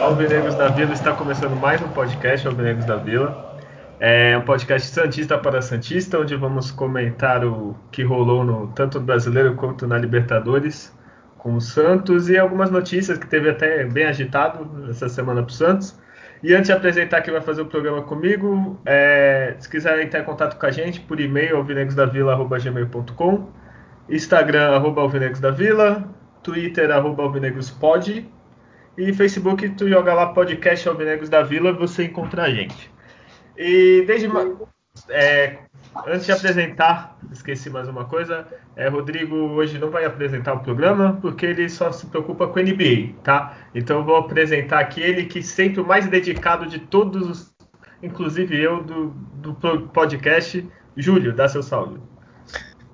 Alvinegros da Vila. Está começando mais um podcast Alvinegros da Vila. É um podcast Santista para Santista, onde vamos comentar o que rolou no, tanto no Brasileiro quanto na Libertadores com o Santos e algumas notícias que teve até bem agitado essa semana para o Santos. E antes de apresentar quem vai fazer o programa comigo, é, se quiser entrar em contato com a gente por e-mail, alvinegrosdavila.gmail.com, Instagram, arroba alvinegrosdavila, Twitter, arroba alvinegrospod, e Facebook, tu joga lá podcast Alvinegros da Vila, você encontra a gente. E desde é, antes de apresentar, esqueci mais uma coisa. É, Rodrigo hoje não vai apresentar o programa porque ele só se preocupa com NBA, tá? Então eu vou apresentar aqui ele que sempre o mais dedicado de todos, inclusive eu do, do podcast. Júlio, dá seu salve.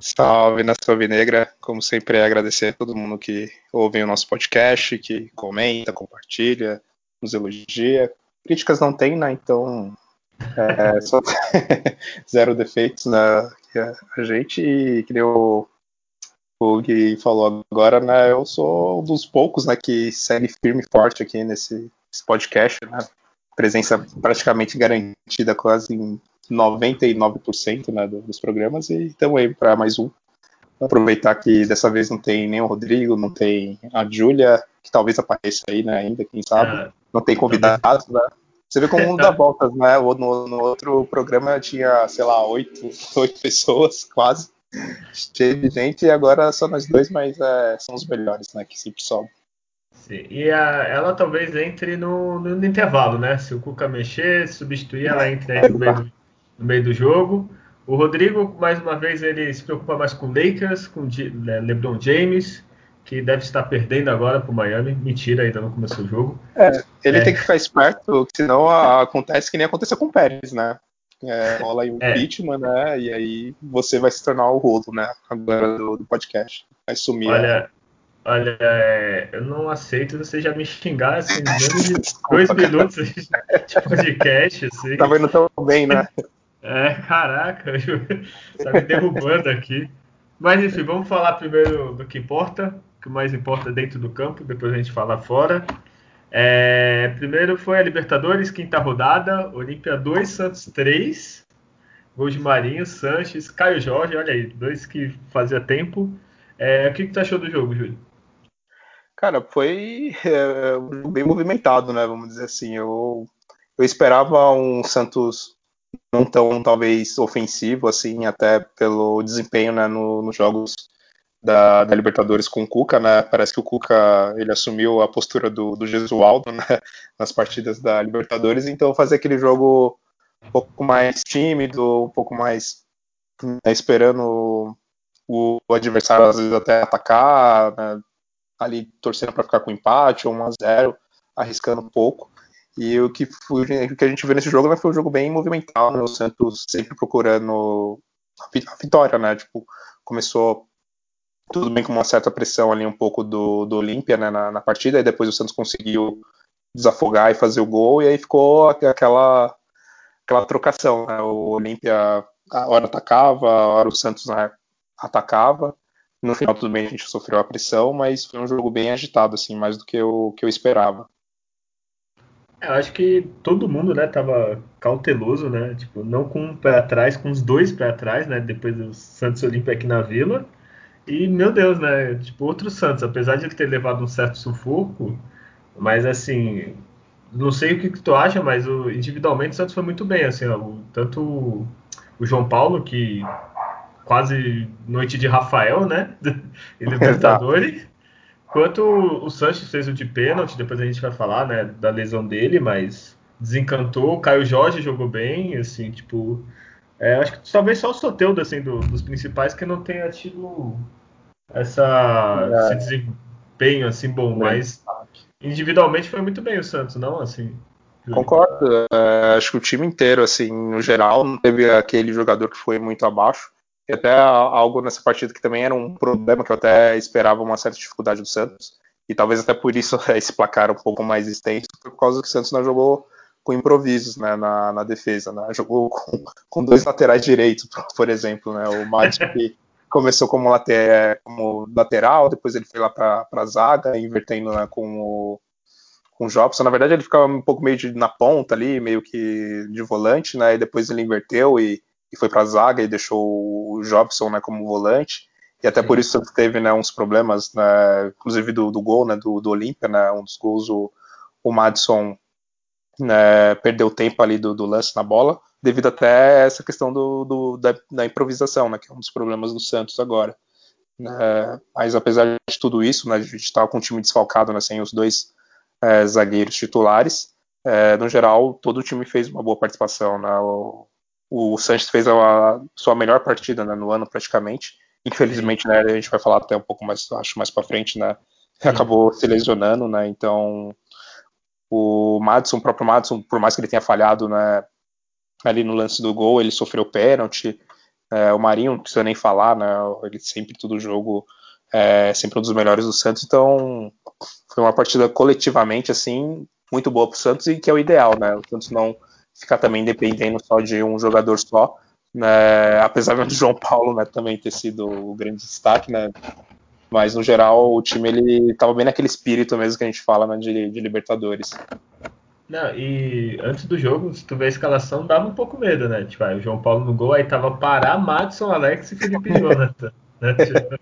Salve, Nação Negra. Como sempre, é agradecer a todo mundo que ouve o nosso podcast, que comenta, compartilha, nos elogia. Críticas não tem, né? Então, é, só zero defeitos na né? a gente. E que o, o Gui falou agora, né? Eu sou um dos poucos né, que segue firme e forte aqui nesse, podcast, né? Presença praticamente garantida quase em 99% né, dos programas e estamos aí para mais um. Aproveitar que dessa vez não tem nem o Rodrigo, não tem a Júlia, que talvez apareça aí né, ainda, quem sabe. É, não tem convidados, né? Você vê como o mundo dá voltas, né? No, no, outro programa tinha, sei lá, oito, oito pessoas, quase. Cheio de gente, e agora só nós dois, mas é, são os melhores, né? Que sempre sobem. Sim. E a, ela talvez entre no, no, intervalo, né? Se o Cuca mexer, substituir, ela entra aí no meio do, no meio do jogo. O Rodrigo, mais uma vez, ele se preocupa mais com Lakers, com né, LeBron James, que deve estar perdendo agora para o Miami. Mentira, ainda não começou o jogo. É, ele é. tem que ficar esperto, senão acontece que nem aconteceu com o Pérez, né? É, rola aí um é. impeachment, né? E aí você vai se tornar o rolo, né? Agora do, do podcast. Vai sumir. Olha, olha é, eu não aceito você já me xingar assim, menos de dois minutos de podcast. Assim. Tá vendo tão bem, né? É, caraca, tá me derrubando aqui. Mas enfim, vamos falar primeiro do que importa, que mais importa dentro do campo, depois a gente fala fora. É, primeiro foi a Libertadores, quinta rodada, Olímpia 2, Santos 3, gol de Marinho, Sanches, Caio Jorge, olha aí, dois que fazia tempo. É, o que, que tu achou do jogo, Júlio? Cara, foi é, bem movimentado, né? Vamos dizer assim. Eu, eu esperava um Santos não tão talvez ofensivo assim, até pelo desempenho né, no, nos jogos da, da, Libertadores com o Cuca, né? Parece que o Cuca ele assumiu a postura do, do Gesualdo né, nas partidas da Libertadores, então fazer aquele jogo um pouco mais tímido, um pouco mais né, esperando o, o, adversário às vezes até atacar, né, ali torcendo para ficar com empate ou 1 a 0, arriscando um pouco. E o que, foi, o que a gente viu nesse jogo né, foi um jogo bem movimentado, né, o Santos sempre procurando a vitória, né? Tipo, começou tudo bem com uma certa pressão ali um pouco do, do Olímpia né, na, na, partida, e depois o Santos conseguiu desafogar e fazer o gol, e aí ficou aquela, aquela trocação, né? O Olímpia a hora atacava, a hora o Santos né, atacava. No final tudo bem, a gente sofreu a pressão, mas foi um jogo bem agitado, assim, mais do que eu, que eu esperava. É, eu acho que todo mundo, né, tava cauteloso, né? Tipo, não com um pé atrás, com os dois pés atrás, né? Depois do Santos Olímpia aqui na Vila. E, meu Deus, né? Tipo, outro Santos, apesar de ele ter levado um certo sufoco, mas assim, não sei o que, que tu acha, mas o, individualmente o Santos foi muito bem, assim, ó, o, tanto o, o João Paulo, que quase noite de Rafael, né? e Libertadores. Quanto o Sanches fez o de pênalti, depois a gente vai falar, né, da lesão dele, mas desencantou. O Caio Jorge jogou bem, assim, tipo. É, acho que talvez só o Soteudo, assim, do, dos principais, que não tenha tido essa, é. esse desempenho, assim, bom, é. mas individualmente foi muito bem o Santos, não, assim. Concordo. É, acho que o time inteiro, assim, no geral, não teve aquele jogador que foi muito abaixo. E até algo nessa partida que também era um problema que eu até esperava uma certa dificuldade do Santos. E talvez até por isso esse placar um pouco mais extenso, por causa que o Santos não jogou com improvisos né, na, na defesa. Né? Jogou com, com, dois laterais direitos, por exemplo. Né? O que começou como, later, como, lateral, depois ele foi lá para a zaga, invertendo né, com o, com o Jobson. Na verdade, ele ficava um pouco meio de, na ponta ali, meio que de volante, né? E depois ele inverteu e e foi para a zaga e deixou o Jobson né, como volante. E até por isso teve né, uns problemas, né, inclusive do, do, gol né, do, do Olímpia, né, um dos gols, o, o Madison né, perdeu tempo ali do, do, lance na bola, devido até a essa questão do, do da, da, improvisação, né, que é um dos problemas do Santos agora. Né, mas apesar de tudo isso, né, a gente estava com o time desfalcado, né, sem os dois é, zagueiros titulares, é, no geral, todo o time fez uma boa participação. Né, o, o Sanches fez a sua melhor partida né, no ano praticamente. Infelizmente, né, a gente vai falar até um pouco mais, acho mais para frente, né, acabou se lesionando, né, então o Madison, o próprio Madison, por mais que ele tenha falhado, né, ali no lance do gol, ele sofreu pênalti, é, o Marinho não precisa nem falar, né, ele sempre, todo jogo, é sempre um dos melhores do Santos, então foi uma partida coletivamente, assim, muito boa para o Santos e que é o ideal, né, o Santos não ficar também dependendo só de um jogador só. Né, apesar do João Paulo né, também ter sido o grande destaque, né, mas no geral o time ele estava bem naquele espírito mesmo que a gente fala né, de, de, Libertadores. Não, e antes do jogo, se tu vê a escalação, dava um pouco medo, né? Tipo, aí o João Paulo no gol, aí tava Pará, Madison, Alex e Felipe Jonathan. Né? Tipo,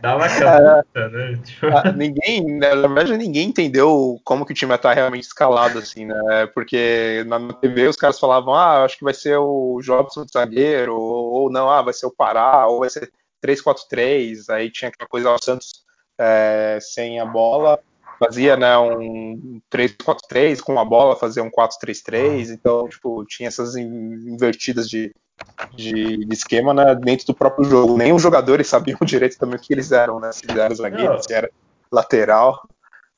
Dava aquela é, né? Tipo... Ah, ninguém, na verdade, ninguém entendeu como que o time ia estar realmente escalado, assim, né? Porque na TV os caras falavam, ah, acho que vai ser o Jobson zagueiro, ou, ou não, ah, vai ser o Pará, ou vai ser 3-4-3, aí tinha aquela coisa, o Santos é, sem a bola, fazia né, um 3-4-3 com a bola, fazia um 4-3-3, então tipo, tinha essas invertidas de, de, de, esquema né, dentro do próprio jogo. Nem os jogadores sabiam direito também o que eles eram, né? Se eram zagueiro, se era lateral.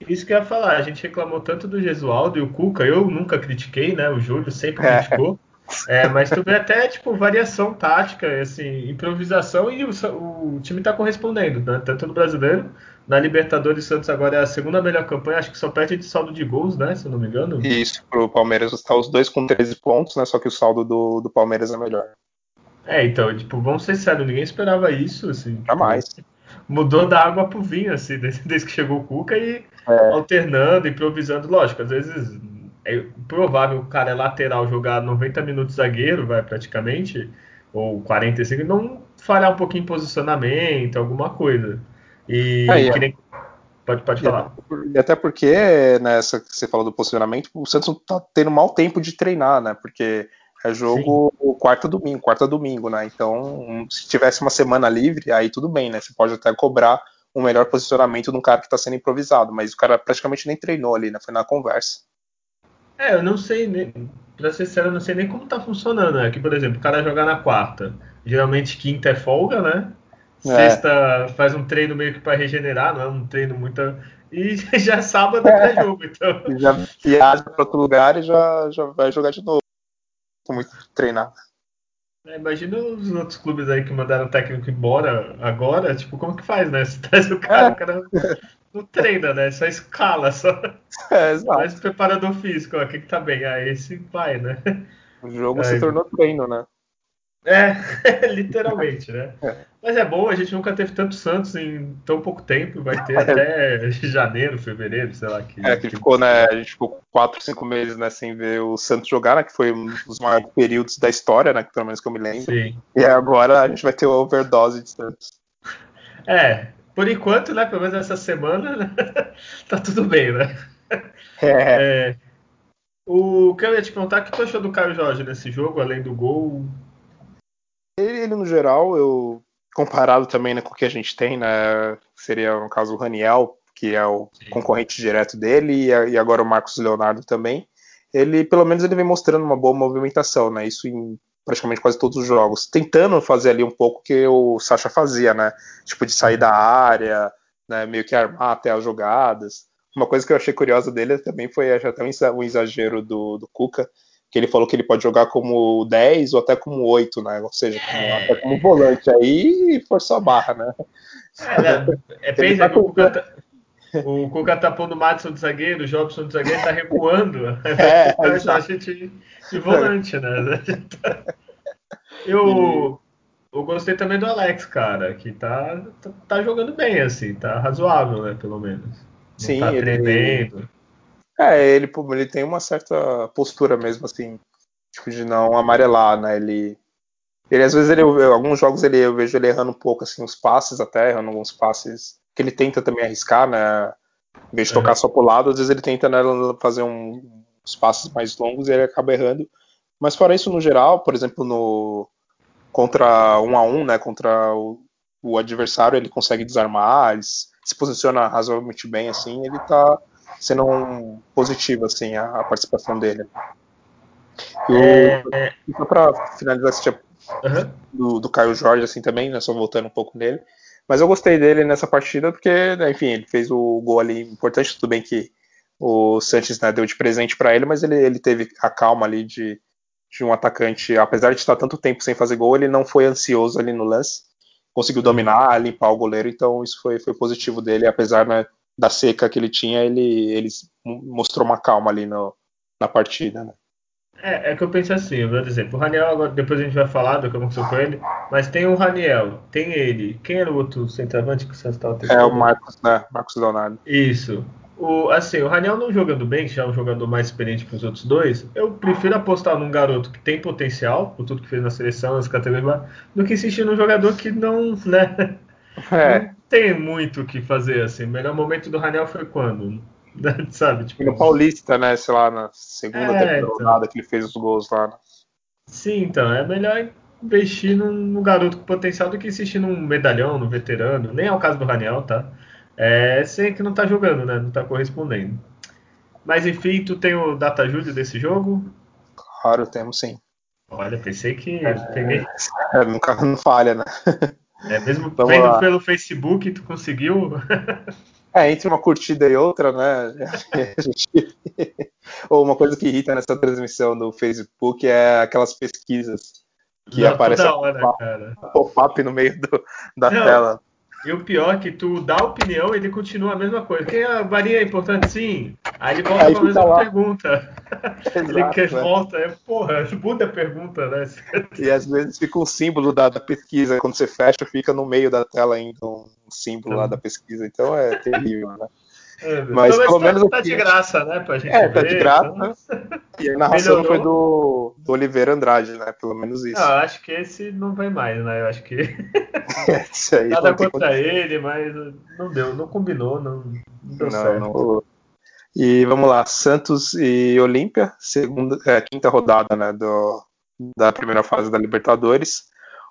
Isso que eu ia falar, a gente reclamou tanto do Gesualdo e o Cuca, eu nunca critiquei, né? O Júlio sempre é. criticou. É, mas tu vê até, tipo, variação tática, assim, improvisação e o, o time tá correspondendo, né? Tanto no brasileiro, na Libertadores Santos agora é a segunda melhor campanha, acho que só perde de saldo de gols, né? Se eu não me engano. Isso, pro Palmeiras está os dois com 13 pontos, né? Só que o saldo do, do Palmeiras é melhor. É, então, tipo, vamos ser sérios, ninguém esperava isso, assim. Jamais. Tipo, mudou da água pro vinho, assim, desde, desde que chegou o Cuca e é. alternando, improvisando. Lógico, às vezes é provável o cara é lateral jogar 90 minutos zagueiro, vai praticamente, ou 45, não falhar um pouquinho em posicionamento, alguma coisa. E nem... Pode, pode falar. E até porque, nessa que você falou do posicionamento, o Santos não tá tendo mau tempo de treinar, né? Porque é jogo quarta domingo, quarta domingo, né? Então, se tivesse uma semana livre, aí tudo bem, né? Você pode até cobrar um melhor posicionamento de um cara que está sendo improvisado, mas o cara praticamente nem treinou ali, né? Foi na conversa. É, eu não sei, nem, pra ser sério, eu não sei nem como tá funcionando, né? Que, por exemplo, o cara jogar na quarta, geralmente quinta é folga, né? É. Sexta é. faz um treino meio que para regenerar, não é um treino muito. E já é sábado é jogo, então. Já viaja para outro lugar e já, já vai jogar de novo. Muito treinado. É, imagina os outros clubes aí que mandaram o técnico embora agora, tipo, como que faz, né? Se traz o cara, é. o cara não treina, né? Só escala, só. É, exato. Mas preparador físico, ó, que, que tá bem? Ah, esse vai, né? O jogo aí. se tornou treino, né? É, literalmente, né? É. Mas é bom, a gente nunca teve tanto Santos em tão pouco tempo, vai ter até janeiro, fevereiro, sei lá. Que, é, que ficou, né? A gente ficou quatro, cinco meses né, sem ver o Santos jogar, né? Que foi um dos maiores períodos da história, né? Pelo menos que eu me lembro. Sim. E agora a gente vai ter o overdose de Santos. É, por enquanto, né? Pelo menos essa semana, né, tá tudo bem, né? É. é. O que eu ia te contar, o que tu achou do Caio Jorge nesse jogo, além do gol? Ele, ele, no geral, eu comparado também né, com o que a gente tem, né, seria no caso o Raniel, que é o Sim. concorrente direto dele, e, agora o Marcos Leonardo também. Ele, pelo menos, ele vem mostrando uma boa movimentação, né? Isso em praticamente quase todos os jogos, tentando fazer ali um pouco o que o Sacha fazia, né? Tipo de sair da área, né? Meio que armar até as jogadas. Uma coisa que eu achei curiosa dele também foi até um exagero do, do Cuca, que ele falou que ele pode jogar como 10 ou até como 8, né? Ou seja, como, até como volante. Aí forçou a barra, né? É, né? é pensa tá que o Cuca, tá, o Cuca tá pondo o Madison de zagueiro, o Jobson de zagueiro tá recuando. É, a gente de volante, né? Eu, eu gostei também do Alex, cara, que tá, tá, tá jogando bem, assim, tá razoável, né, pelo menos. Não Sim, tá ele, tremendo. É, ele, ele tem uma certa postura mesmo, assim, tipo, de não amarelar, né? Ele. Ele, às vezes, ele, alguns jogos ele, eu vejo ele errando um pouco, assim, os passes até, errando alguns passes que ele tenta também arriscar, né? Em vez de tocar uhum. só pro lado, às vezes ele tenta né, fazer um, uns passes mais longos e ele acaba errando. Mas fora isso, no geral, por exemplo, no contra um a um, né? Contra o, o adversário, ele consegue desarmar, ele se posiciona razoavelmente bem, assim, ele tá sendo um positivo, assim, a, a participação dele. E é... só para finalizar esse tipo uhum. do, do Caio Jorge, assim, também, né, só voltando um pouco nele, mas eu gostei dele nessa partida porque, né, enfim, ele fez o gol ali importante, tudo bem que o Sanches né, deu de presente para ele, mas ele, ele teve a calma ali de, de um atacante, apesar de estar tanto tempo sem fazer gol, ele não foi ansioso ali no lance, conseguiu dominar, limpar o goleiro, então isso foi, foi positivo dele, apesar né, da seca que ele tinha, ele, ele mostrou uma calma ali no, na partida, né? É, é que eu penso assim, por exemplo, o Raniel, depois a gente vai falar do que aconteceu com ele, mas tem o Raniel, tem ele, quem era o outro centroavante que você estava É o Marcos, né? Marcos Leonardo. Isso. O, assim, o Raniel não jogando bem, que já é um jogador mais experiente que os outros dois, eu prefiro apostar num garoto que tem potencial, por tudo que fez na seleção, nas categorias, do que insistir num jogador que não, né? É. Tem muito o que fazer, assim. O melhor momento do Raniel foi quando? Sabe? Tipo, no Paulista, né? Sei lá, na segunda é, temporada então. que ele fez os gols lá. Né? Sim, então. É melhor investir num, num, garoto com potencial do que insistir num medalhão, no veterano. Nem é o caso do Raniel, tá? É sei que não tá jogando, né? Não tá correspondendo. Mas enfim, tu tem o data Júlio desse jogo? Claro, temos sim. Olha, pensei que é, peguei. É, nunca não falha, né? É, mesmo Vamos vendo pelo Facebook, tu conseguiu? É, entre uma curtida e outra, né? Ou uma coisa que irrita nessa transmissão do Facebook é aquelas pesquisas que Não, aparecem pop-up no meio do, da Não, tela. E o pior é que tu dá opinião e ele continua a mesma coisa. Que a varia é importante, sim. Aí ele volta Aí com a mesma lá. pergunta. Exato, ele quer né? volta, é, porra, muda a pergunta, né? E às vezes fica um símbolo da, da, pesquisa. Quando você fecha, fica no meio da tela ainda um símbolo lá da pesquisa. Então é terrível, né? É, mas pelo, pelo menos tá, tá de graça, né? Pra gente é, ver, tá de graça. Então... E a narração Melhorou. foi do, do Oliveira Andrade, né? Pelo menos isso. Não, acho que esse não vai mais, né? Eu acho que. aí Nada contra ele, mas não deu, não combinou, não, não deu não, certo. Não... E vamos lá, Santos e Olímpia, segunda, é, quinta rodada né, do, da primeira fase da Libertadores.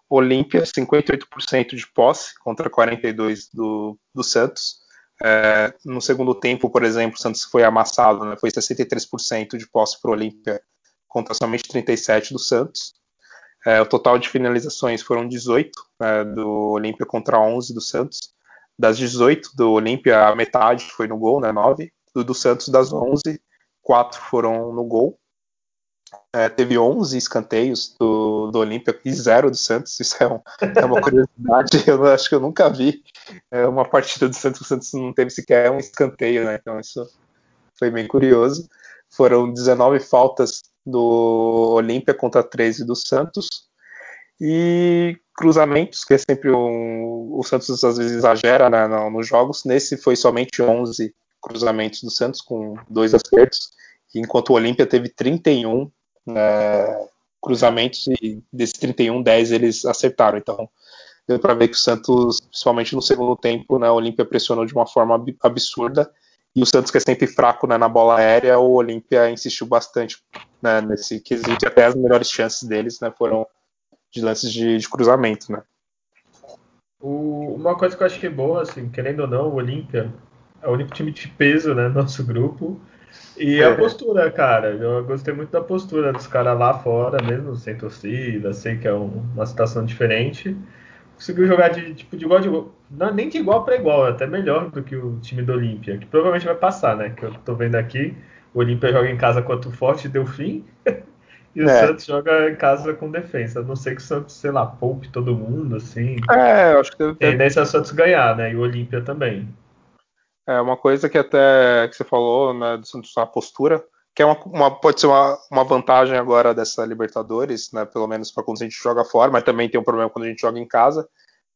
Olímpia, 58% de posse contra 42% do, do Santos. É, no segundo tempo, por exemplo, o Santos foi amassado, né? foi 63% de posse para o Olímpia contra somente 37% do Santos. É, o total de finalizações foram 18 né, do Olímpia contra 11 do Santos. Das 18 do Olímpia, a metade foi no gol, né, 9. Do, do Santos, das 11, 4 foram no gol. É, teve 11 escanteios do, do Olímpia e zero do Santos. Isso é, um, é uma curiosidade. eu acho que eu nunca vi é, uma partida do Santos. O Santos não teve sequer um escanteio, né? Então isso foi bem curioso. Foram 19 faltas do Olímpia contra 13 do Santos. E cruzamentos, que é sempre um, o Santos às vezes exagera né, nos jogos. Nesse foi somente 11 cruzamentos do Santos, com dois acertos, enquanto o Olímpia teve 31 né, cruzamentos e desses 31, 10 eles acertaram. Então, deu para ver que o Santos, principalmente no segundo tempo, né, o Olímpia pressionou de uma forma absurda. E o Santos, que é sempre fraco né, na bola aérea, o Olímpia insistiu bastante né, nesse quesito. Até as melhores chances deles né, foram de lances de, de cruzamento. Né. O, uma coisa que eu acho que é boa, assim, querendo ou não, o Olímpia é o único time de peso né, no nosso grupo. E a postura, cara, eu gostei muito da postura dos caras lá fora, mesmo sem torcida, sei que é um, uma situação diferente. Conseguiu jogar de, tipo, de igual de igual, não, nem de igual para igual, até melhor do que o time do Olímpia, que provavelmente vai passar, né? Que eu tô vendo aqui, o Olímpia joga em casa contra o Forte Delfim, E o é. Santos joga em casa com defesa. A não sei que o Santos, sei lá, poupe todo mundo, assim. É, eu acho que deve ter... tendência é o Santos ganhar, né? E o Olímpia também. É, uma coisa que até que você falou, né, do Santos, a postura, que é uma, uma, pode ser uma, uma vantagem agora dessa Libertadores, né, pelo menos para quando a gente joga fora, mas também tem um problema quando a gente joga em casa.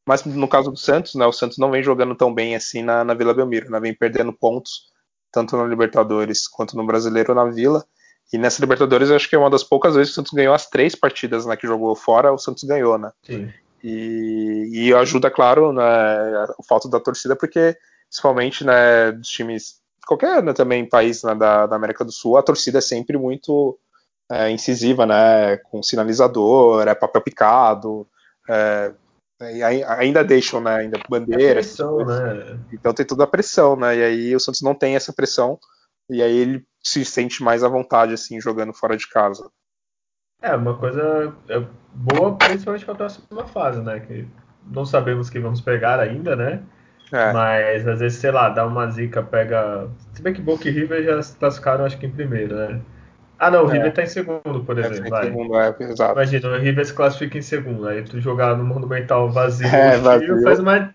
Mas no caso do Santos, né, o Santos não vem jogando tão bem assim na, na Vila Belmiro, né, vem perdendo pontos, tanto na Libertadores quanto no Brasileiro na Vila. E nessa Libertadores, eu acho que é uma das poucas vezes que o Santos ganhou as três partidas né, que jogou fora, o Santos ganhou, né? Sim. E, e ajuda, claro, né, o fato da torcida, porque principalmente né, dos times, qualquer né, também país né, da, da, América do Sul, a torcida é sempre muito é, incisiva, né, com sinalizador, é papel picado, é, e ainda deixam, né, ainda bandeira. Pressão, né? Então tem toda a pressão, né? E aí o Santos não tem essa pressão e aí ele se sente mais à vontade assim jogando fora de casa. É uma coisa é boa, principalmente para a próxima fase, né? Que não sabemos que vamos pegar ainda, né? É. Mas às vezes, sei lá, dá uma zica, pega. Se bem que Boca e River já se classificaram, acho que em primeiro, né? Ah, não, o é. River tá em segundo, por exemplo. É, vai. Segundo, é, exato. Imagina, o River se classifica em segundo. Aí tu jogar no Monumental vazio, é, vazio. faz uma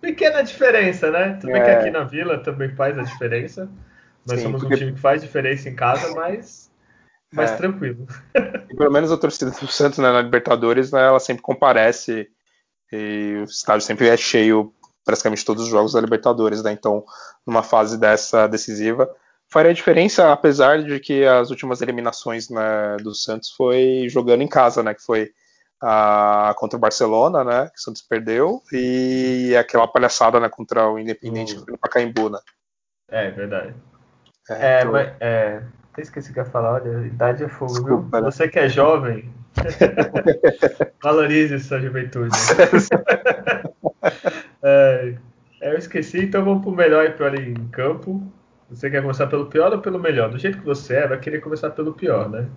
pequena diferença, né? Tudo bem que é. aqui na Vila também faz a diferença. Nós Sim, somos porque... um time que faz diferença em casa, mas mais é. tranquilo. E pelo menos a torcida do Santos né, na Libertadores, né, ela sempre comparece e o estádio sempre é cheio praticamente todos os jogos da Libertadores, né? Então, numa fase dessa decisiva, faria diferença, apesar de que as últimas eliminações né, do Santos foi jogando em casa, né? Que foi a, contra o Barcelona, né? Que o Santos perdeu, e aquela palhaçada né, contra o Independente uhum. no Pacaembu, né? É, verdade. É, é, então... mas, é, até esqueci que ia falar, olha, idade é fogo, Desculpa, viu? Né? Você que é jovem, valorize sua juventude. é, eu esqueci, então vamos pro melhor e pior em campo. Você quer começar pelo pior ou pelo melhor? Do jeito que você é, vai querer começar pelo pior, né?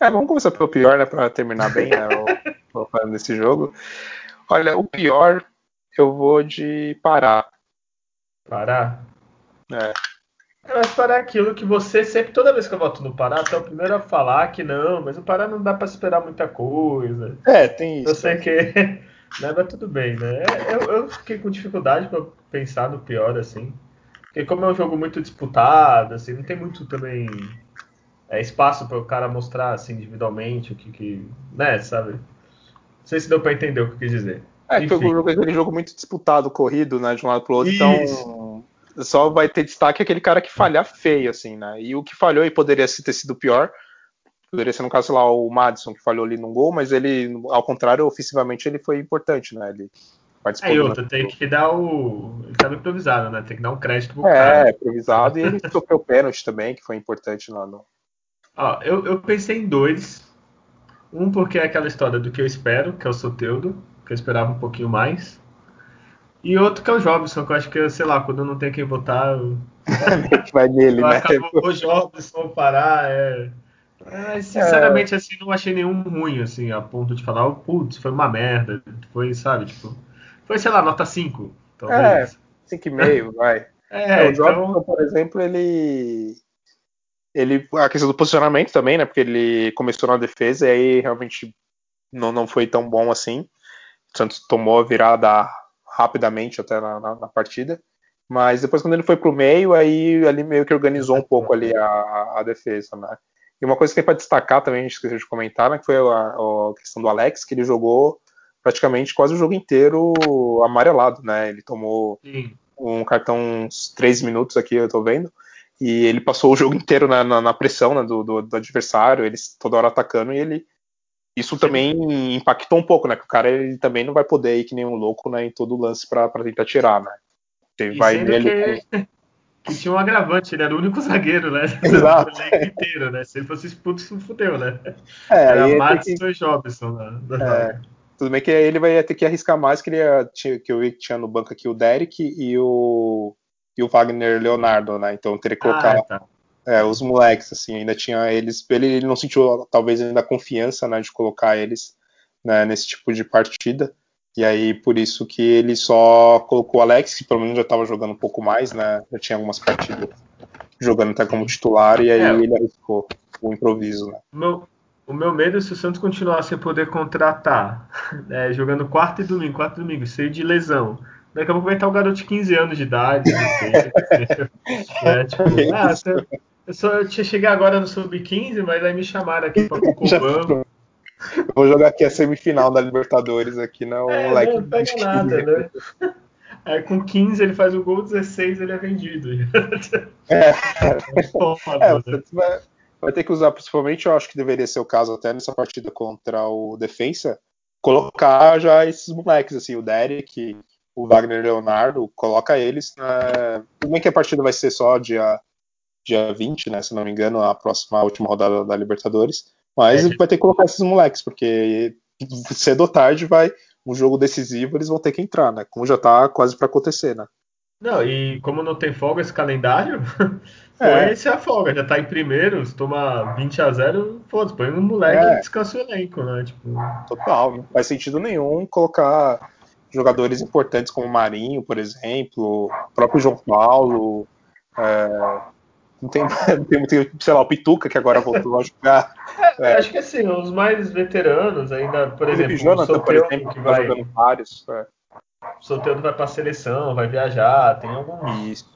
É, vamos começar pelo pior, né? Pra terminar bem, né? falando desse jogo. Olha, o pior eu vou de parar. Parar? É. Mas Pará é aquilo que você sempre, toda vez que eu voto no Pará, você é o primeiro a falar que não, mas o Pará não dá para esperar muita coisa. É, tem isso. Eu sei que. Né, mas tudo bem, né? É, eu, eu fiquei com dificuldade para pensar no pior, assim. Porque como é um jogo muito disputado, assim, não tem muito também é, espaço para o cara mostrar assim, individualmente o que, que. né, sabe? Não sei se deu para entender o que eu quis dizer. É, Enfim. foi aquele jogo muito disputado, corrido, né, de um lado pro outro, então Isso. então só vai ter destaque aquele cara que falhar feio, assim, né? E o que falhou e poderia ter sido pior, poderia ser no caso lá o Madison que falhou ali num gol, mas ele, ao contrário, ofensivamente ele foi importante, né? Ele participou. É, outra, tem que dar o. Ele tava improvisado, né? Tem que dar um crédito pro é, cara. É, improvisado, e ele sofreu pênalti também, que foi importante lá no. Ó, eu, eu pensei em dois. Um porque é aquela história do que eu espero, que é o Soteudo, que eu esperava um pouquinho mais. E outro que é o Jobson, que eu acho que, sei lá, quando não tem quem votar. Eu... Vai nele, né? Acabou o Jobson parar, é. Mas, sinceramente, é... assim, não achei nenhum ruim, assim, a ponto de falar, oh, putz, foi uma merda. Foi, sabe, tipo. Foi, sei lá, nota 5. Talvez. É, 5,5, vai. É, é, o então... Jobson, por exemplo, ele. Ele. A questão do posicionamento também, né? Porque ele começou na defesa e aí realmente não, não foi tão bom assim. O Santos tomou a virada rapidamente até na, na, na, partida. Mas depois, quando ele foi para o meio, aí ele meio que organizou um pouco ali a, a defesa, né? E uma coisa que tem para destacar também, a gente esqueceu de comentar, né, que foi a, a, questão do Alex, que ele jogou praticamente quase o jogo inteiro amarelado, né? Ele tomou Sim. um cartão uns três minutos aqui, eu tô vendo, e ele passou o jogo inteiro na, na, na pressão né, do, do, do, adversário, eles toda hora atacando, e ele isso também impactou um pouco, né? Que o cara ele também não vai poder ir que nem um louco né, em todo lance para tentar tirar, né? Ele vai. Que, que, tinha um agravante, ele era o único zagueiro, né? Exato. Do inteiro, né? Se ele fosse expulso, se fudeu, né? É, era Madison que... e Jobson né? é, Tudo bem que ele vai ter que arriscar mais, que, ele ia, que eu vi que tinha no banco aqui o Derek e o, e o Wagner Leonardo, né? Então teria que colocar. Ah, tá é, os moleques, assim, ainda tinha eles. Ele, ele, não sentiu, talvez, ainda confiança, né, de colocar eles né, nesse tipo de partida. E aí, por isso que ele só colocou o Alex, que pelo menos já estava jogando um pouco mais, né? Já tinha algumas partidas jogando até como titular, e aí é. ele arriscou o improviso, né? Meu, O meu medo é se o Santos continuar sem poder contratar, é, jogando quarto e domingo, quarto e domingo, cheio de lesão. Daqui a pouco vai estar o garoto de 15 anos de idade. é, tipo, ah, eu, só, tinha chegar agora no Sub-15, mas aí me chamaram aqui para Cocobam. Vou jogar aqui a semifinal da Libertadores aqui, não, é, moleque. Não, pega nada, né? Aí com 15 ele faz o gol, 16 ele é vendido. É, é, né? vai, vai ter que usar, principalmente, eu acho que deveria ser o caso até nessa partida contra o Defensa, colocar já esses moleques, assim, o Derek, o Wagner Leonardo, coloca eles. Na... Tudo bem que a partida vai ser só dia, dia 20, né? Se não me engano, a próxima, a última rodada da Libertadores. Mas é. vai ter que colocar esses moleques, porque cedo ou tarde vai. Um jogo decisivo, eles vão ter que entrar, né? Como já tá quase para acontecer, né? Não, e como não tem folga esse calendário, é. esse a folga. Já tá em primeiro, se toma 20 a 0 foda-se, põe um moleque é. e descansa o elenco, né? Tipo... Total, não faz sentido nenhum colocar jogadores importantes como o Marinho, por exemplo, o próprio João Paulo. É, não, tem, não tem sei lá, o Pituca, que agora voltou a jogar. É, é. Acho que assim, os mais veteranos ainda, por exemplo, o Jonathan, por exemplo, que vai jogando vários. É. O Soteldo vai para seleção, vai viajar, tem alguns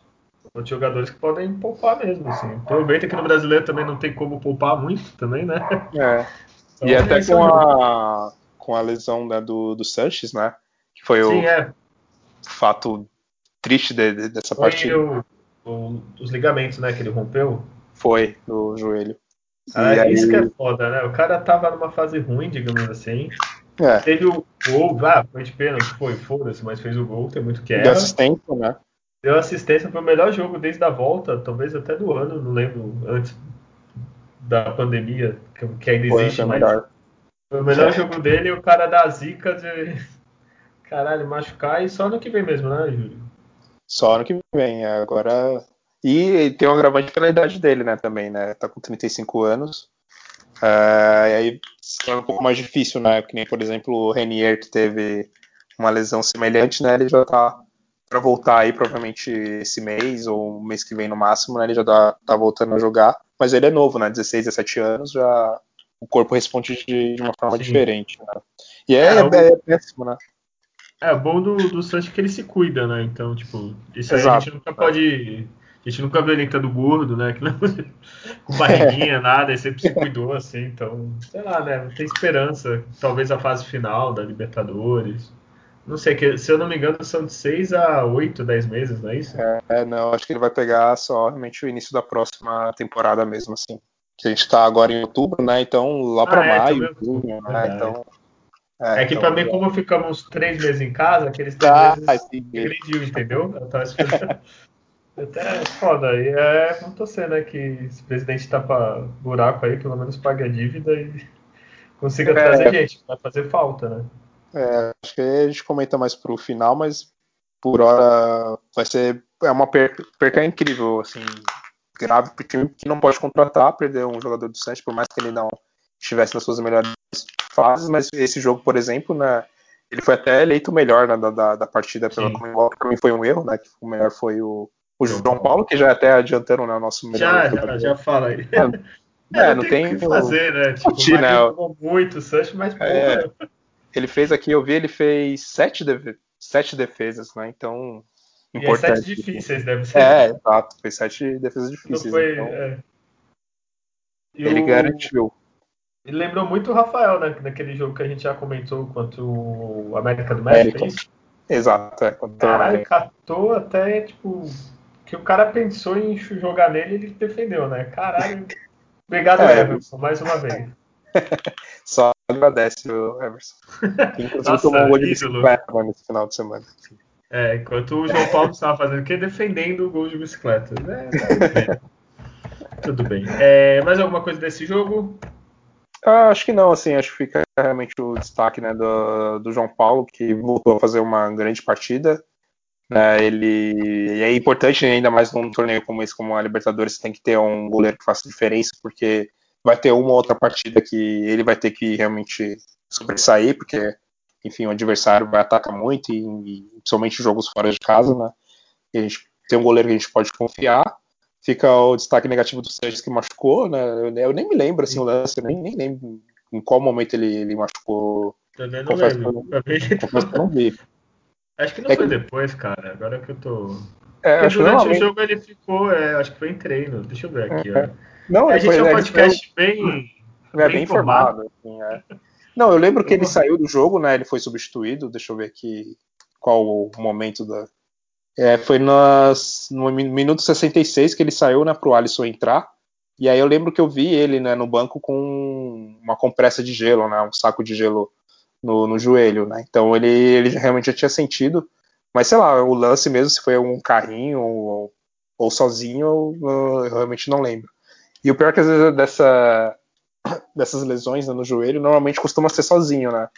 outros jogadores que podem poupar mesmo. Assim. Aproveita que no brasileiro também não tem como poupar muito também, né? É. Então, e até com a, com a lesão né, do, do Sanches, né? Que foi Sim, o é. fato triste de, de, dessa foi partida. O, o, os ligamentos, né, que ele rompeu? Foi, no joelho. Ah, é aí... Isso que é foda, né? O cara tava numa fase ruim, digamos assim. É. Teve o gol, ah, foi de pênalti, foi, foda-se, mas fez o gol, tem muito que era. Deu assistência, né? Deu assistência, foi o melhor jogo desde a volta, talvez até do ano, não lembro, antes da pandemia, que ainda existe, foi, mas melhor. foi o melhor é. jogo dele e o cara da zica de caralho, machucar e só no que vem mesmo, né, Júlio? Só no que vem, agora. E tem um agravante pela idade dele, né, também, né? Tá com 35 anos. Uh, e aí se torna um pouco mais difícil, né? Que nem, por exemplo, o Renier, que teve uma lesão semelhante, né? Ele já tá para voltar aí, provavelmente esse mês ou mês que vem no máximo, né? Ele já tá, tá voltando a jogar. Mas ele é novo, né? 16, 17 anos, já o corpo responde de, de uma forma Sim. diferente. Né? E é, é, é, é péssimo, né? É, o bom do, do Santos é que ele se cuida, né? Então, tipo, isso aí Exato. a gente nunca pode. A gente nunca vê ele entrando gordo, né? Que não, com barriguinha, nada, ele sempre se cuidou, assim. Então, sei lá, né? Tem esperança. Talvez a fase final da Libertadores. Não sei, que, se eu não me engano, são de 6 a 8, 10 meses, não é isso? É, não, acho que ele vai pegar só realmente o início da próxima temporada mesmo, assim. Que a gente tá agora em outubro, né? Então, lá pra ah, é, maio, junho, né? Então. É, é que então, também, como ficamos três meses em casa, aqueles três ah, meses agrediu, entendeu? Eu tava. Até é foda. E é, vamos torcer, né? Que esse presidente tapa buraco aí, pelo menos pague a dívida e consiga é, trazer gente. Vai fazer falta, né? É, acho que a gente comenta mais pro final, mas por hora vai ser é uma perca, perca incrível, assim, grave pro time que não pode contratar, perder um jogador do Santos, por mais que ele não estivesse nas suas melhores fases, mas esse jogo, por exemplo, né, ele foi até eleito o melhor né, da, da, da, partida pela Comembol, que mim foi um erro, né, que o melhor foi o, o João Paulo, que já até adiantando né, o nosso melhor. Já, já, já fala aí. É, é não, tem o que fazer, né? Tipo, Curtir, né? muito o Sancho, mas é, Ele fez aqui, eu vi, ele fez sete, def sete defesas, né? Então. Importante. E é sete difíceis, deve ser. É, exato. Fez sete defesas difíceis. Foi, então, é. Ele o... garantiu. Ele lembrou muito o Rafael, né? Naquele jogo que a gente já comentou contra o América do México, é? Exato, é. Caralho, catou até, tipo, que o cara pensou em jogar nele ele defendeu, né? Caralho. Obrigado, é, Everson, mais uma vez. Só agradece o Everson. Que inclusive Nossa, tomou um gol de bicicleta nesse final de semana. É, enquanto o João Paulo estava fazendo o quê? Defendendo o gol de bicicleta. É, tudo bem. É, mais alguma coisa desse jogo? Ah, acho que não, assim, acho que fica realmente o destaque né, do, do João Paulo, que voltou a fazer uma grande partida. Né, ele é importante ainda mais num torneio como esse, como a Libertadores, tem que ter um goleiro que faça diferença, porque vai ter uma outra partida que ele vai ter que realmente sobressair, porque, enfim, o adversário vai atacar muito, e, e principalmente jogos fora de casa, né? E a gente tem um goleiro que a gente pode confiar. Fica o destaque negativo do Sanches que machucou, né? Eu, eu nem me lembro assim o lance, eu nem, nem lembro em qual momento ele, ele machucou. Também não confesso lembro. Que eu, confesso que eu não vi. Acho que não é foi que... depois, cara. Agora que eu tô. É, durante o jogo ele ficou, é, acho que foi em treino. Deixa eu ver aqui, é. Não, a gente foi, é um podcast foi... bem. É, bem, informado. Assim, é. Não, eu lembro que ele saiu do jogo, né? Ele foi substituído. Deixa eu ver aqui qual o momento da. É, foi nas, no minuto 66 que ele saiu, né, pro Alisson entrar. E aí eu lembro que eu vi ele né, no banco com uma compressa de gelo, né, um saco de gelo no, no joelho, né? Então ele, ele realmente já tinha sentido. Mas sei lá, o lance mesmo, se foi um carrinho ou, ou sozinho, eu, eu, realmente não lembro. E o pior é que às vezes dessa, dessas lesões né, no joelho, normalmente costuma ser sozinho, né?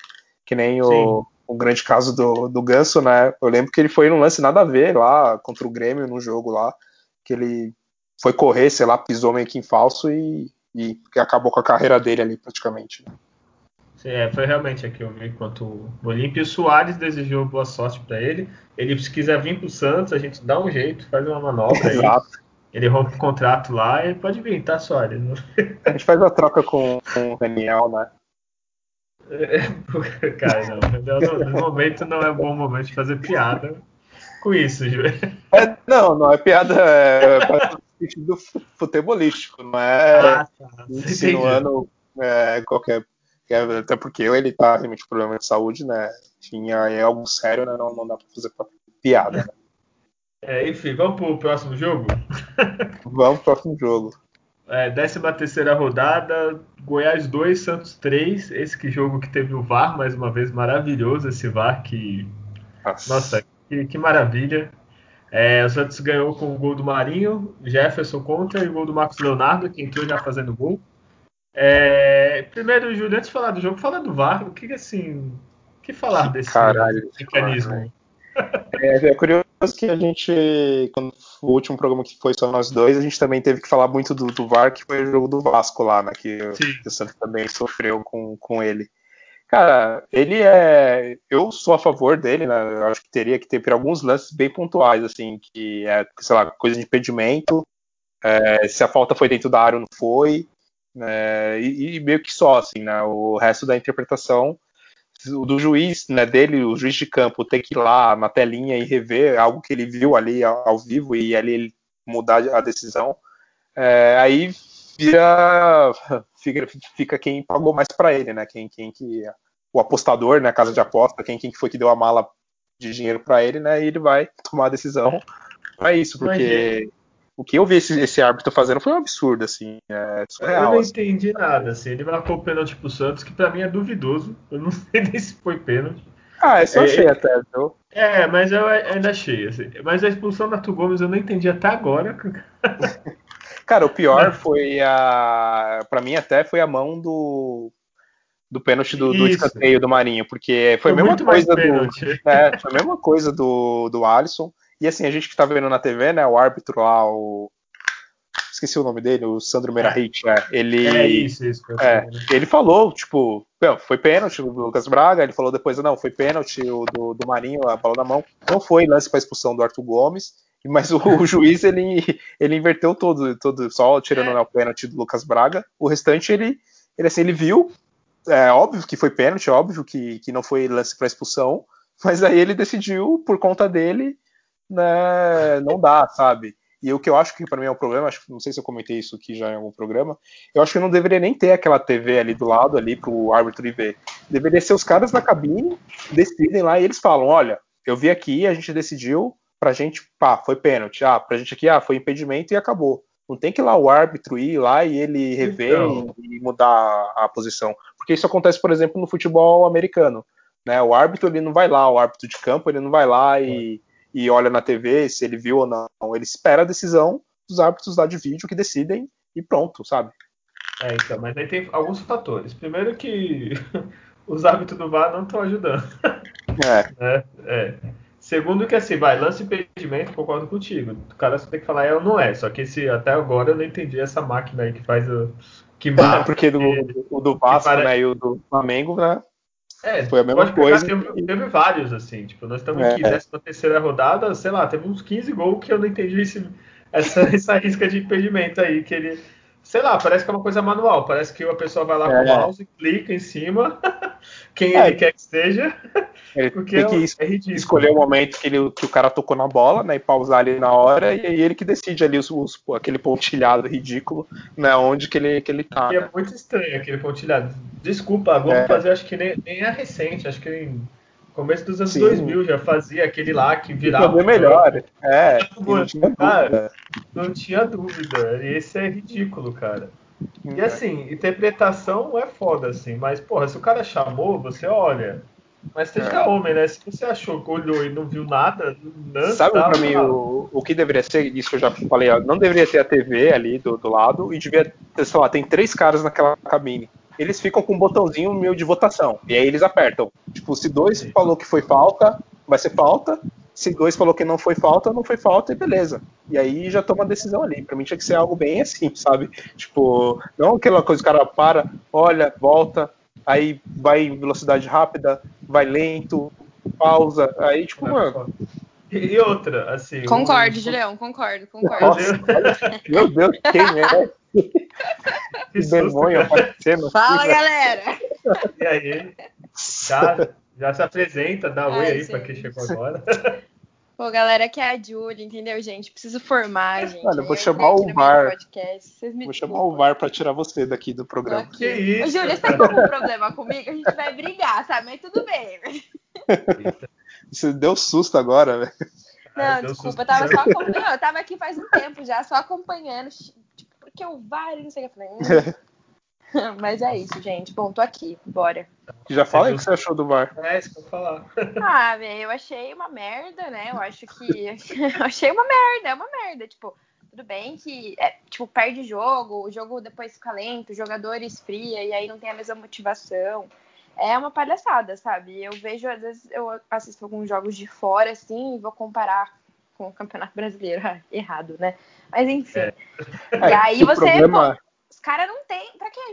Que nem o, o, grande caso do, do Ganso, né? Eu lembro que ele foi num lance nada a ver lá contra o Grêmio no jogo lá, que ele foi correr, sei lá, pisou meio que em falso e, e acabou com a carreira dele ali praticamente. Né? É, foi realmente aqui eu vi enquanto o Olímpio Soares desejou boa sorte para ele. Ele, se quiser vir para o Santos, a gente dá um jeito, faz uma manobra aí. Exato. Ele rompe o contrato lá e pode vir, tá, Soares? A gente faz a troca com, com o Daniel, né? É, cara, não, no momento não é um bom momento de fazer piada com isso, Ju. É, não, não é piada, é, é sentido futebolístico, não é ah, tá. insinuando é, qualquer até porque ele tá realmente com problema de saúde, né? Tinha é algo sério, né? Não, não dá pra fazer piada. Né? É, enfim, vamos pro próximo jogo? vamos pro próximo jogo. É, 13 terceira rodada, Goiás 2, Santos 3. Esse que jogo que teve o VAR, mais uma vez, maravilhoso esse VAR, que. Nossa, Nossa que, que, maravilha. É, o Santos ganhou com o gol do Marinho, Jefferson contra e o gol do Marcos Leonardo, que entrou já fazendo gol. É, primeiro, Júlio, antes de falar do jogo, fala do VAR. O que assim. Que falar desse Caralho, mecanismo? É, é, curioso que a gente, quando o último programa que foi só nós dois, a gente também teve que falar muito do, do VAR, que foi o jogo do Vasco lá, né? Que, que o Santos também sofreu com, com ele. Cara, ele é. Eu sou a favor dele, né? Eu acho que teria que ter por alguns lances bem pontuais, assim, que é, sei lá, coisa de impedimento. É, se a falta foi dentro da área ou não foi. É, e, e, meio que só, assim, né? O resto da interpretação do juiz, né, dele, o juiz de campo, ter que ir lá na telinha e rever algo que ele viu ali ao, ao vivo e ali ele mudar a decisão, é, aí vira, fica, fica, quem pagou mais para ele, né? Quem, quem que o apostador, né, casa de aposta, quem, quem foi que deu a mala de dinheiro para ele, né? E ele vai tomar a decisão. É isso, porque o que eu vi esse, esse árbitro fazendo foi um absurdo, assim. É surreal, eu não assim. entendi nada, assim. Ele marcou o pênalti pro Santos, que pra mim é duvidoso. Eu não sei nem se foi pênalti. Ah, é só é, achei até, viu? É, mas eu ainda achei, assim. Mas a expulsão da Tu Gomes eu não entendi até agora. Cara, o pior foi a. Pra mim, até foi a mão do. Do pênalti do, do escanteio do Marinho, porque foi, foi a mesma coisa do. É, foi a mesma coisa do, do Alisson. E assim, a gente que tá vendo na TV, né, o árbitro lá, o. Esqueci o nome dele, o Sandro Merahit, é. Ele. É isso, isso. É, ele falou, tipo, foi pênalti do Lucas Braga, ele falou depois, não, foi pênalti o do, do Marinho, a bola na mão. Não foi lance para expulsão do Arthur Gomes, mas o, o, juiz ele, ele inverteu todo, todo só tirando é. né, o pênalti do Lucas Braga. O restante ele, ele assim, ele viu, é óbvio que foi pênalti, óbvio que, que não foi lance para expulsão, mas aí ele decidiu por conta dele né, não dá, sabe? E o que eu acho que para mim é um problema, acho, não sei se eu comentei isso aqui já em algum programa, eu acho que não deveria nem ter aquela TV ali do lado ali pro árbitro ir ver. Deveria ser os caras na cabine, decidem lá e eles falam, olha, eu vi aqui, a gente decidiu, pra gente, pá, foi pênalti, ah, pra gente aqui, ah, foi impedimento e acabou. Não tem que ir lá o árbitro ir lá e ele rever então... e, e mudar a, a posição. Porque isso acontece, por exemplo, no futebol americano. Né? O árbitro ele não vai lá, o árbitro de campo ele não vai lá e, é e olha na TV se ele viu ou não. Ele espera a decisão dos árbitros lá de vídeo que decidem e pronto, sabe? É, então, mas aí tem alguns fatores. Primeiro que os árbitros do VAR não estão ajudando. É. é. é. Segundo que assim, vai, lance impedimento, concordo contigo. O cara só tem que falar é ou não é. Só que esse, até agora eu não entendi essa máquina aí que faz o. Que marca, é, porque do, o do Vasco para... né, e o do Flamengo, né? É, foi a mesma coisa. Teve, teve, vários, assim. Tipo, nós estamos é, em 13 terceira rodada, sei lá, teve uns 15 gols que eu não entendi se essa, essa risca de impedimento aí, que ele. Sei lá, parece que é uma coisa manual. Parece que a pessoa vai lá com o É. mouse, clica em cima, quem É. ele quer que esteja, Ele porque tem que é, es- é ridículo. escolher o momento que, ele, que o cara tocou na bola, né? E pausar ali na hora, e aí ele que decide ali os, os- aquele pontilhado ridículo, né? Onde que ele, que ele tá. E é né? muito estranho aquele pontilhado. Desculpa, a Globo É. fazia, acho que nem, nem é recente, acho que em começo dos anos Sim. 2000 já fazia aquele lá que virava. o melhor. É, não tinha cara, dúvida. Não tinha dúvida. E esse é ridículo, cara. E É. assim, interpretação é foda, assim, mas, porra, se o cara chamou, você olha. Mas seja É. homem, né? Se você achou, olhou e não viu nada, não Sabe pra mim o, o que deveria ser? Isso que eu já falei, ó, não deveria ter a TV ali do, do lado e devia ter, sei lá, tem três caras naquela cabine. Eles ficam com um botãozinho meio de votação. E aí eles apertam. Tipo, se dois falou que foi falta, vai ser falta. Se dois falou que não foi falta, não foi falta e beleza. E aí já toma a decisão ali. Pra mim tinha que ser algo bem assim, sabe? Tipo, não aquela coisa que o cara para, olha, volta, aí vai em velocidade rápida, vai lento, pausa. Aí, tipo, mano, E, outra, assim. Concordo, o- Julião, concordo, concordo. Nossa, meu Deus, quem é? Que demônio cara. aparecendo Fala, galera! E aí, já, já se apresenta, dá oi aí pra quem chegou agora. Pô, galera, aqui é a Julie, entendeu, gente? Preciso formar, gente. Olha, eu vou chamar entrei o VAR. podcast. Vocês me Vou chamar o. VAR pra tirar você daqui do programa. aqui. Que isso? Ô, Júlia, você tá com algum problema comigo? A gente vai brigar, sabe? Mas tudo bem. Você deu susto agora, velho. Não, Ai, desculpa, eu tava só acompanhando. Eu tava aqui faz um tempo já, só acompanhando. Tipo, porque o VAR e não sei o que. Eu falei, hum. Mas é isso, gente. Bom, tô aqui, bora. Já fala aí o que você achou do VAR. É isso que eu ia falar. Ah, velho, eu achei uma merda, né? Eu acho que. eu achei uma merda, é uma merda. Tipo, tudo bem que, é, tipo, perde jogo, o jogo depois fica lento, o jogador esfria e aí não tem a mesma motivação. É uma palhaçada, sabe? Eu vejo, às vezes, eu assisto alguns jogos de fora, assim, e vou comparar com o Campeonato Brasileiro. Ah, Errado, né? Mas enfim. É. E aí você, problema, pô, os caras não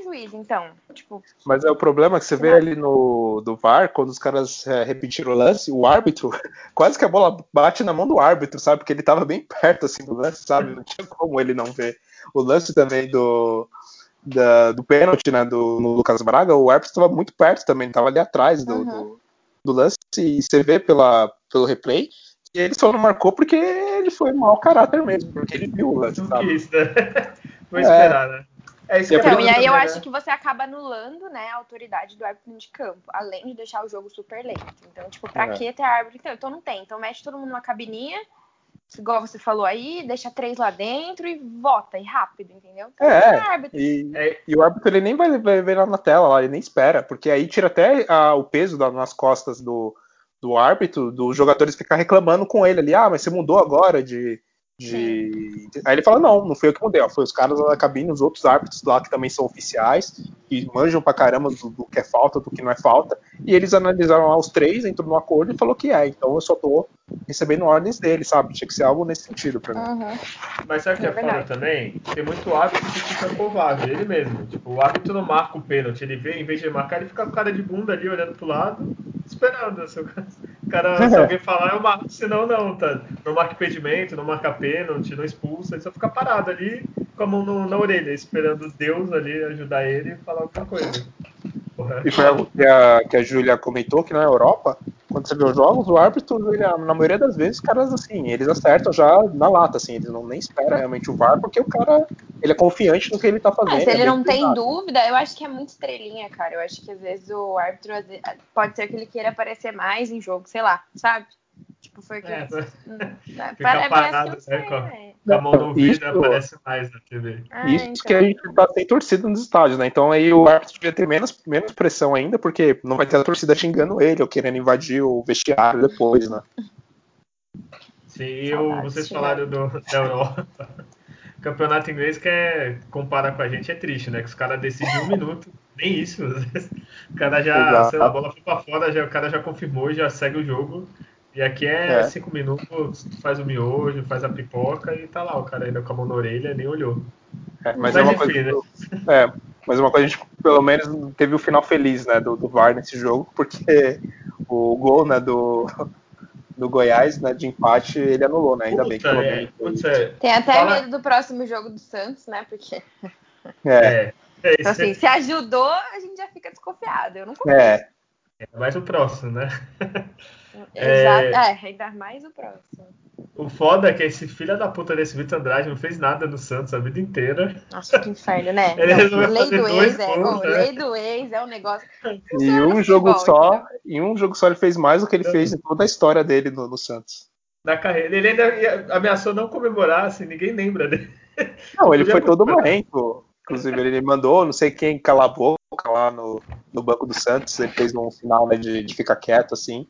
tem. Juiz, então? Tipo, mas é o problema que você vê ali no do VAR, quando os caras é, repetiram o lance, o árbitro, quase que a bola bate na mão do árbitro, sabe? Porque ele tava bem perto assim do lance, sabe? Não tinha como ele não ver. O lance também do da- do pênalti, né, do no Lucas Braga, o árbitro estava muito perto também, estava ali atrás do, Uhum. do, do lance e você vê pela, pelo replay que ele só não marcou porque ele foi mau caráter mesmo, porque ele viu o lance, Não sabe? quis, né? Vou É. esperar, né? É isso E que a Então, eu e aí eu acho que você acaba anulando, né, a autoridade do árbitro de campo, além de deixar o jogo super lento. Então, tipo, pra É. que ter árbitro? Então, então não tem. Então mete todo mundo numa cabininha, igual você falou aí, deixa três lá dentro e vota, e rápido, entendeu? Então, É, não tem árbitro. E, É. e o árbitro ele nem vai, vai ver lá na tela, lá, ele nem espera, porque aí tira até ah, o peso da- nas costas do, do árbitro, dos jogadores ficar reclamando com ele ali, ah, mas você mudou agora de. De... Aí ele fala, não, não foi eu que mudei, ó, foi os caras lá da cabine, os outros árbitros lá que também são oficiais, que manjam pra caramba do, do que é falta, do que não é falta, e eles analisaram lá os três, entrou num acordo e falou que é, então eu só tô recebendo ordens dele, sabe? Tinha que ser algo nesse sentido pra mim. Uhum. Mas sabe o que é, É foda também? Tem muito árbitro que fica covarde, ele mesmo. Tipo, o árbitro não marca o pênalti, ele vê, em vez de marcar, ele fica com cara de bunda ali, olhando pro lado, esperando. Se o cara, se alguém falar, eu marco, senão não, tá? Não marca impedimento, não marca pênalti, não expulsa, ele só fica parado ali, com a mão no- na orelha, esperando Deus ali ajudar ele e falar alguma coisa. Porra. E foi algo que a, que a Júlia comentou que na Europa, quando você vê os jogos, o árbitro, ele, na maioria das vezes, os caras, assim, eles acertam já na lata, assim, eles não nem esperam realmente o VAR, porque o cara, ele é confiante no que ele tá fazendo. Ah, se é ele bem não tem dúvida, eu acho que é muito estrelinha, cara. Eu acho que às vezes o árbitro pode ser que ele queira aparecer mais em jogo, sei lá, sabe? Tipo, foi que. É, né? Fica parado, parece que eu né, sei, com- a mão no ouvido Isso- aparece mais na TV. Ah, Isso então. que a gente tá sem torcida nos estádios, né? Então aí o árbitro devia ter menos, menos pressão ainda, porque não vai ter a torcida xingando ele ou querendo invadir o vestiário depois, né? Sim, e vocês falaram do, da Europa. O campeonato inglês que é, compara com a gente é triste, né? Que os caras decidem em um minuto, nem isso. O cara já, Exato. sei lá, a bola foi pra fora, já, o cara já confirmou, já segue o jogo. E aqui é, É. cinco minutos, faz o miojo, faz a pipoca e tá lá, o cara ainda com a mão na orelha, nem olhou. É, mas, Mas é uma enfim, coisa. né? É, mas uma coisa a gente pelo menos teve o final feliz, né, do, do VAR nesse jogo, porque o gol, né, do, do Goiás, né, de empate, ele anulou, né? Ainda Puta, bem que pelo é, menos é, Tem até Fala- medo do próximo jogo do Santos, né? Porque, É, é, é, então, assim, se ajudou, a gente já fica desconfiado. Eu não confio. é. é mais o próximo, né? Exato. É, ainda mais o próximo. O foda é que esse filho da puta desse Vitor Andrade não fez nada no Santos a vida inteira. Nossa, que inferno, né? Ele Não, resolveu lei fazer do ex é. né? Lei do ex é um negócio. Em Funciona um jogo futebol, só, entendeu? em um jogo só ele fez mais do que ele fez em toda a história dele no, no Santos. Na carreira. Ele ainda ameaçou não comemorar, assim, ninguém lembra dele. Não, ele foi todo marrento. Inclusive, ele mandou não sei quem calar a boca lá no, no banco do Santos. Ele fez um final né, de, de ficar quieto, assim.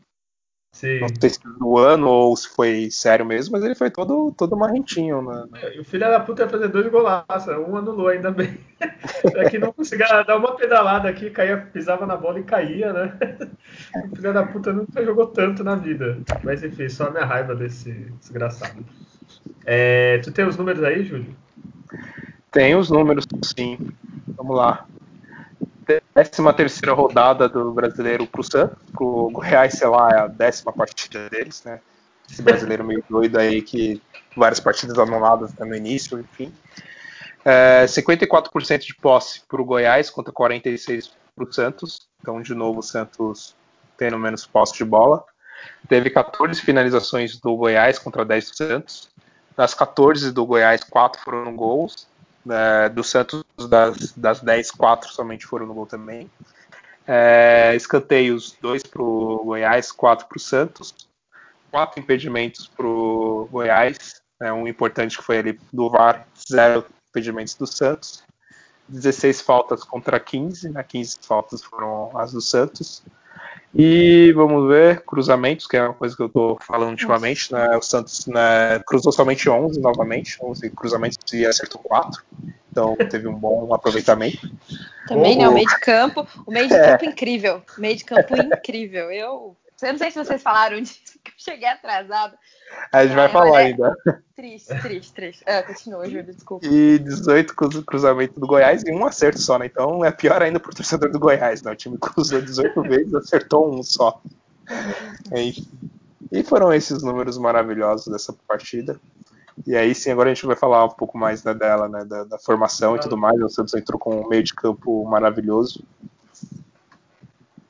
Sim. Não sei se do ano ou se foi sério mesmo, mas ele foi todo, todo marrentinho. Né? E o filho da puta ia fazer dois golaços, um anulou ainda bem. É que não conseguia dar uma pedalada aqui, caía, pisava na bola e caía, né? O filho da puta nunca jogou tanto na vida. Mas enfim, só a minha raiva desse desgraçado. É, tu tem os números aí, Júlio? Tem os números, sim. Vamos lá. Décima terceira rodada do brasileiro pro Santos. Pro Goiás, sei lá, é a décima partida deles, né? Esse brasileiro meio doido aí que várias partidas anuladas no início, enfim. É, 54% de posse pro Goiás contra 46% pro Santos. Então, de novo, o Santos tendo menos posse de bola. Teve 14 finalizações do Goiás contra 10 do Santos. Das 14 do Goiás, 4 foram gols. É, do Santos, das, das 10, 4 somente foram no gol também. É, escanteios, 2 para o Goiás, 4 para o Santos. 4 impedimentos para o Goiás. É, um importante que foi ali do VAR, 0 impedimentos do Santos. 16 faltas contra 15, né? 15 faltas foram as do Santos. E vamos ver, cruzamentos, que é uma coisa que eu tô falando ultimamente, né? O Santos né, cruzou somente 11 novamente, 11 cruzamentos e acertou 4. Então teve um bom aproveitamento. Também, né? O meio de campo. O meio de É. campo incrível. Meio de campo incrível. Eu. Eu não sei se vocês falaram disso, porque eu cheguei atrasado. A gente vai Ah, falar olha, ainda. Triste, triste, triste. Ah, continua, Júlio, desculpa. E 18 cruz- cruzamentos do Goiás e um acerto só, né? Então é pior ainda pro torcedor do Goiás, né? O time cruzou 18 vezes, acertou um só. Enfim. E foram esses números maravilhosos dessa partida. E aí sim, agora a gente vai falar um pouco mais né, dela, né? Da, da formação e tudo mais. O Santos entrou com um meio de campo maravilhoso.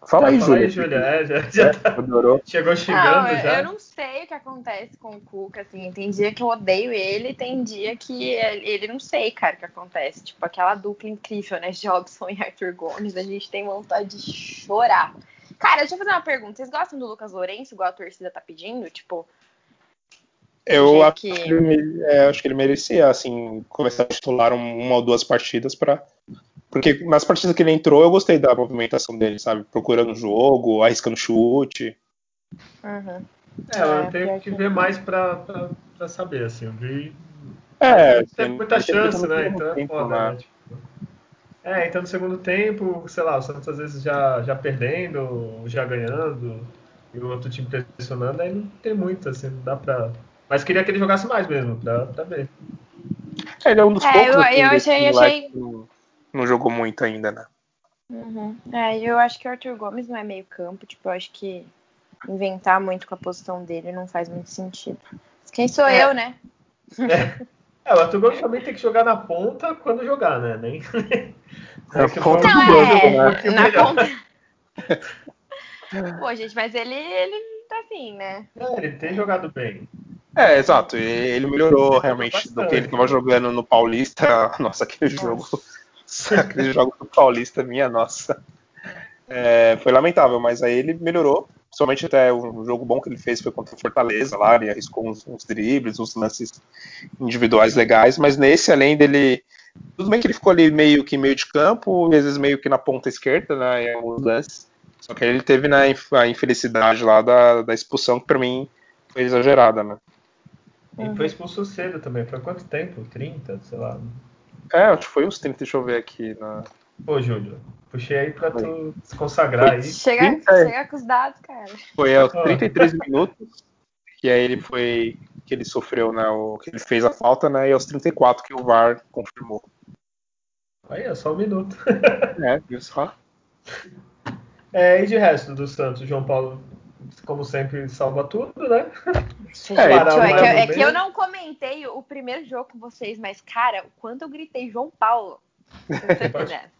Fala aí, Fala Júlio. aí, Júlia. É, já, já tá- Adorou. chegou xingando Não, eu, já. eu não sei o que acontece com o Cuca, assim. Tem dia que eu odeio ele, tem dia que ele, não sei, cara, o que acontece. Tipo, aquela dupla incrível, né? Jobson e Arthur Gomes, a gente tem vontade de chorar. Cara, deixa eu fazer uma pergunta. Vocês gostam do Lucas Lourenço, igual a torcida tá pedindo? Tipo, Eu acho que- que, ele, é, acho que ele merecia, assim, começar a titular um- uma ou duas partidas para Porque nas partidas que ele entrou, eu gostei da movimentação dele, sabe? Procurando o jogo, arriscando chute. uhum. É, eu É, tenho que ver mais pra, pra, pra saber, assim. Eu vi. É, Tem muita chance, né? Então é tempo, foda, né? Tipo, é, então no segundo tempo, sei lá, o Santos às vezes já, já perdendo, já ganhando, e o outro time pressionando, aí não tem muito, assim, não dá pra. Mas queria que ele jogasse mais mesmo, pra, pra ver. Ele é um dos É, poucos eu- assim, eu achei- moleque achei- que não, jogou muito ainda, né? Uhum. É, eu acho que o Arthur Gomes não é meio campo, tipo, eu acho que inventar muito com a posição dele não faz muito sentido. Mas Quem sou É. eu, né? É, o Arthur Gomes também tem que jogar na ponta quando jogar, né? Nem... Na ponta do Não, banco, um é, né? na ponta. Pô, gente, mas ele, ele tá assim, né? É, ele tem jogado bem. É, exato. Ele melhorou realmente do que ele estava jogando no Paulista. Nossa, aquele jogo. Aquele jogo do Paulista, minha nossa. É, foi lamentável, mas aí ele melhorou. Somente até um jogo bom que ele fez foi contra o Fortaleza lá, ele arriscou uns, uns dribles, uns lances individuais legais, mas nesse, além dele. Tudo bem que ele ficou ali meio que meio de campo, às vezes meio que na ponta esquerda, né, em alguns lances. Só que ele teve né, a infelicidade lá da, da expulsão, que pra mim foi exagerada, né? E foi expulso cedo também. Foi quanto tempo? 30, sei lá. É, acho que foi uns 30, deixa eu ver aqui. Na... Pô, Júlio, puxei aí pra tu se consagrar aí. Chega, Sim, é. chega com os dados, cara. Foi aos Ah. 33 minutos que aí ele foi. que ele sofreu, né? O, que ele fez a falta, né? E aos 34 que o VAR confirmou. Aí, é só um minuto. É, viu só? É, e de resto do Santos, João Paulo como sempre, salva tudo, né? É, é, que, é, que, eu não comentei o primeiro jogo com vocês, mas, cara, o quanto eu gritei João Paulo.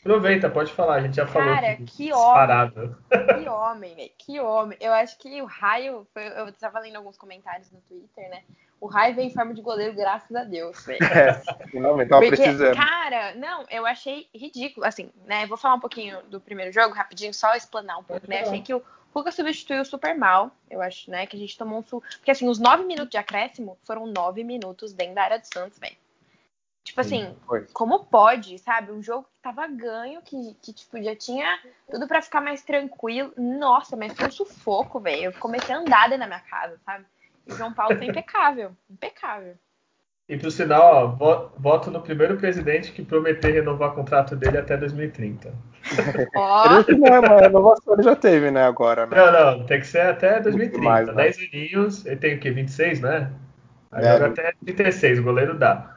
Aproveita, pode falar, a gente já falou. Cara, que homem. Que homem, velho. Que homem. Eu acho que o raio. Foi, eu tava lendo alguns comentários no Twitter, né? O raio veio em forma de goleiro, graças a Deus, velho. É, finalmente tava Porque, precisando. Cara, não, eu achei ridículo. Assim, né? Vou falar um pouquinho do primeiro jogo, rapidinho, só explanar um pouco, né? Achei que o Lucas substituiu super mal, eu acho, né? Que a gente tomou um. Porque, assim, os nove minutos de acréscimo foram nove minutos dentro da área do Santos, velho. Tipo assim, como pode, sabe? Um jogo que tava ganho, que, que tipo, já tinha tudo para ficar mais tranquilo. Nossa, mas foi um sufoco, velho. Eu comecei a andar dentro da minha casa, sabe? E João Paulo foi impecável, impecável. E por sinal, ó, voto no primeiro presidente que prometeu renovar o contrato dele até 2030. Ó. Não, é uma renovação ele já teve, né, agora, né? Não, não, tem que ser até 2030. Mais, 10 né? aninhos, ele tem o quê? 26, né? Agora é. até 36, o goleiro dá.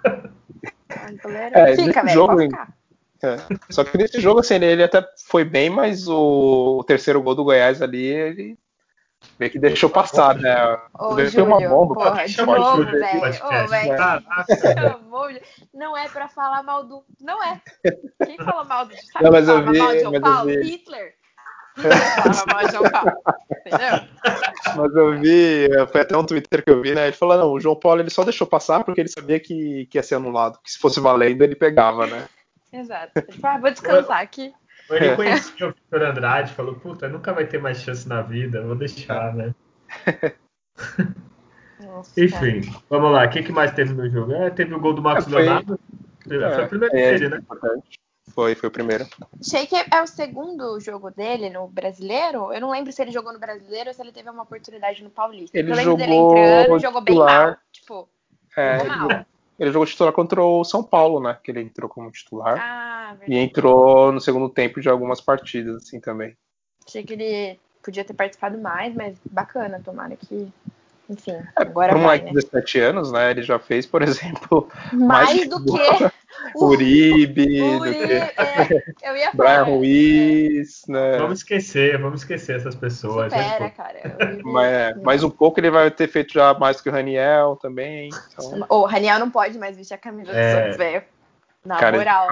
É, Fica, velho, jogo, é. Só que nesse jogo, assim, ele até foi bem, mas o, o terceiro gol do Goiás ali, ele meio que deixou passar, né? Ô, Júlio, uma bomba. Porra, de novo, velho. Não é pra falar mal do... Não é. Quem fala mal do... Sabe não, mas eu vi, mal de João Paulo? Hitler. Mas eu vi, foi até um Twitter que eu vi, né? Ele falou: não, o João Paulo ele só deixou passar porque ele sabia que, que ia ser anulado, que se fosse valendo ele pegava, né? Exato. Tipo, ah, vou descansar aqui. Ele conhecia o Victor Andrade, falou: puta, nunca vai ter mais chance na vida, vou deixar, né? Nossa, Enfim, cara. vamos lá. O que, que mais teve no jogo? É, teve o gol do Marcos é, foi... Leonardo. Foi é, o primeiro é, dele, né? Importante. Foi, foi o primeiro. Achei que é o segundo jogo dele no brasileiro. Eu não lembro se ele jogou no brasileiro ou se ele teve uma oportunidade no Paulista. Ele eu lembro jogou dele entrando, jogou bem mal. Tipo, é, jogou mal. Ele, ele jogou titular contra o São Paulo, né? Que ele entrou como titular. Ah, verdade. E entrou no segundo tempo de algumas partidas, assim, também. Achei que ele podia ter participado mais, mas bacana, tomara que enfim, é, agora Por um moleque de 17 anos, né? Ele já fez, por exemplo, mais, mais do que Uribe, Uribe é, eu ia falar, Brian Ruiz, é. né? Vamos esquecer, vamos esquecer essas pessoas. Supera, cara. mas, é, mais um pouco ele vai ter feito já mais que o Raniel também. Então... O Raniel não pode mais vestir a camisa é... do Santos, velho. Na cara, moral.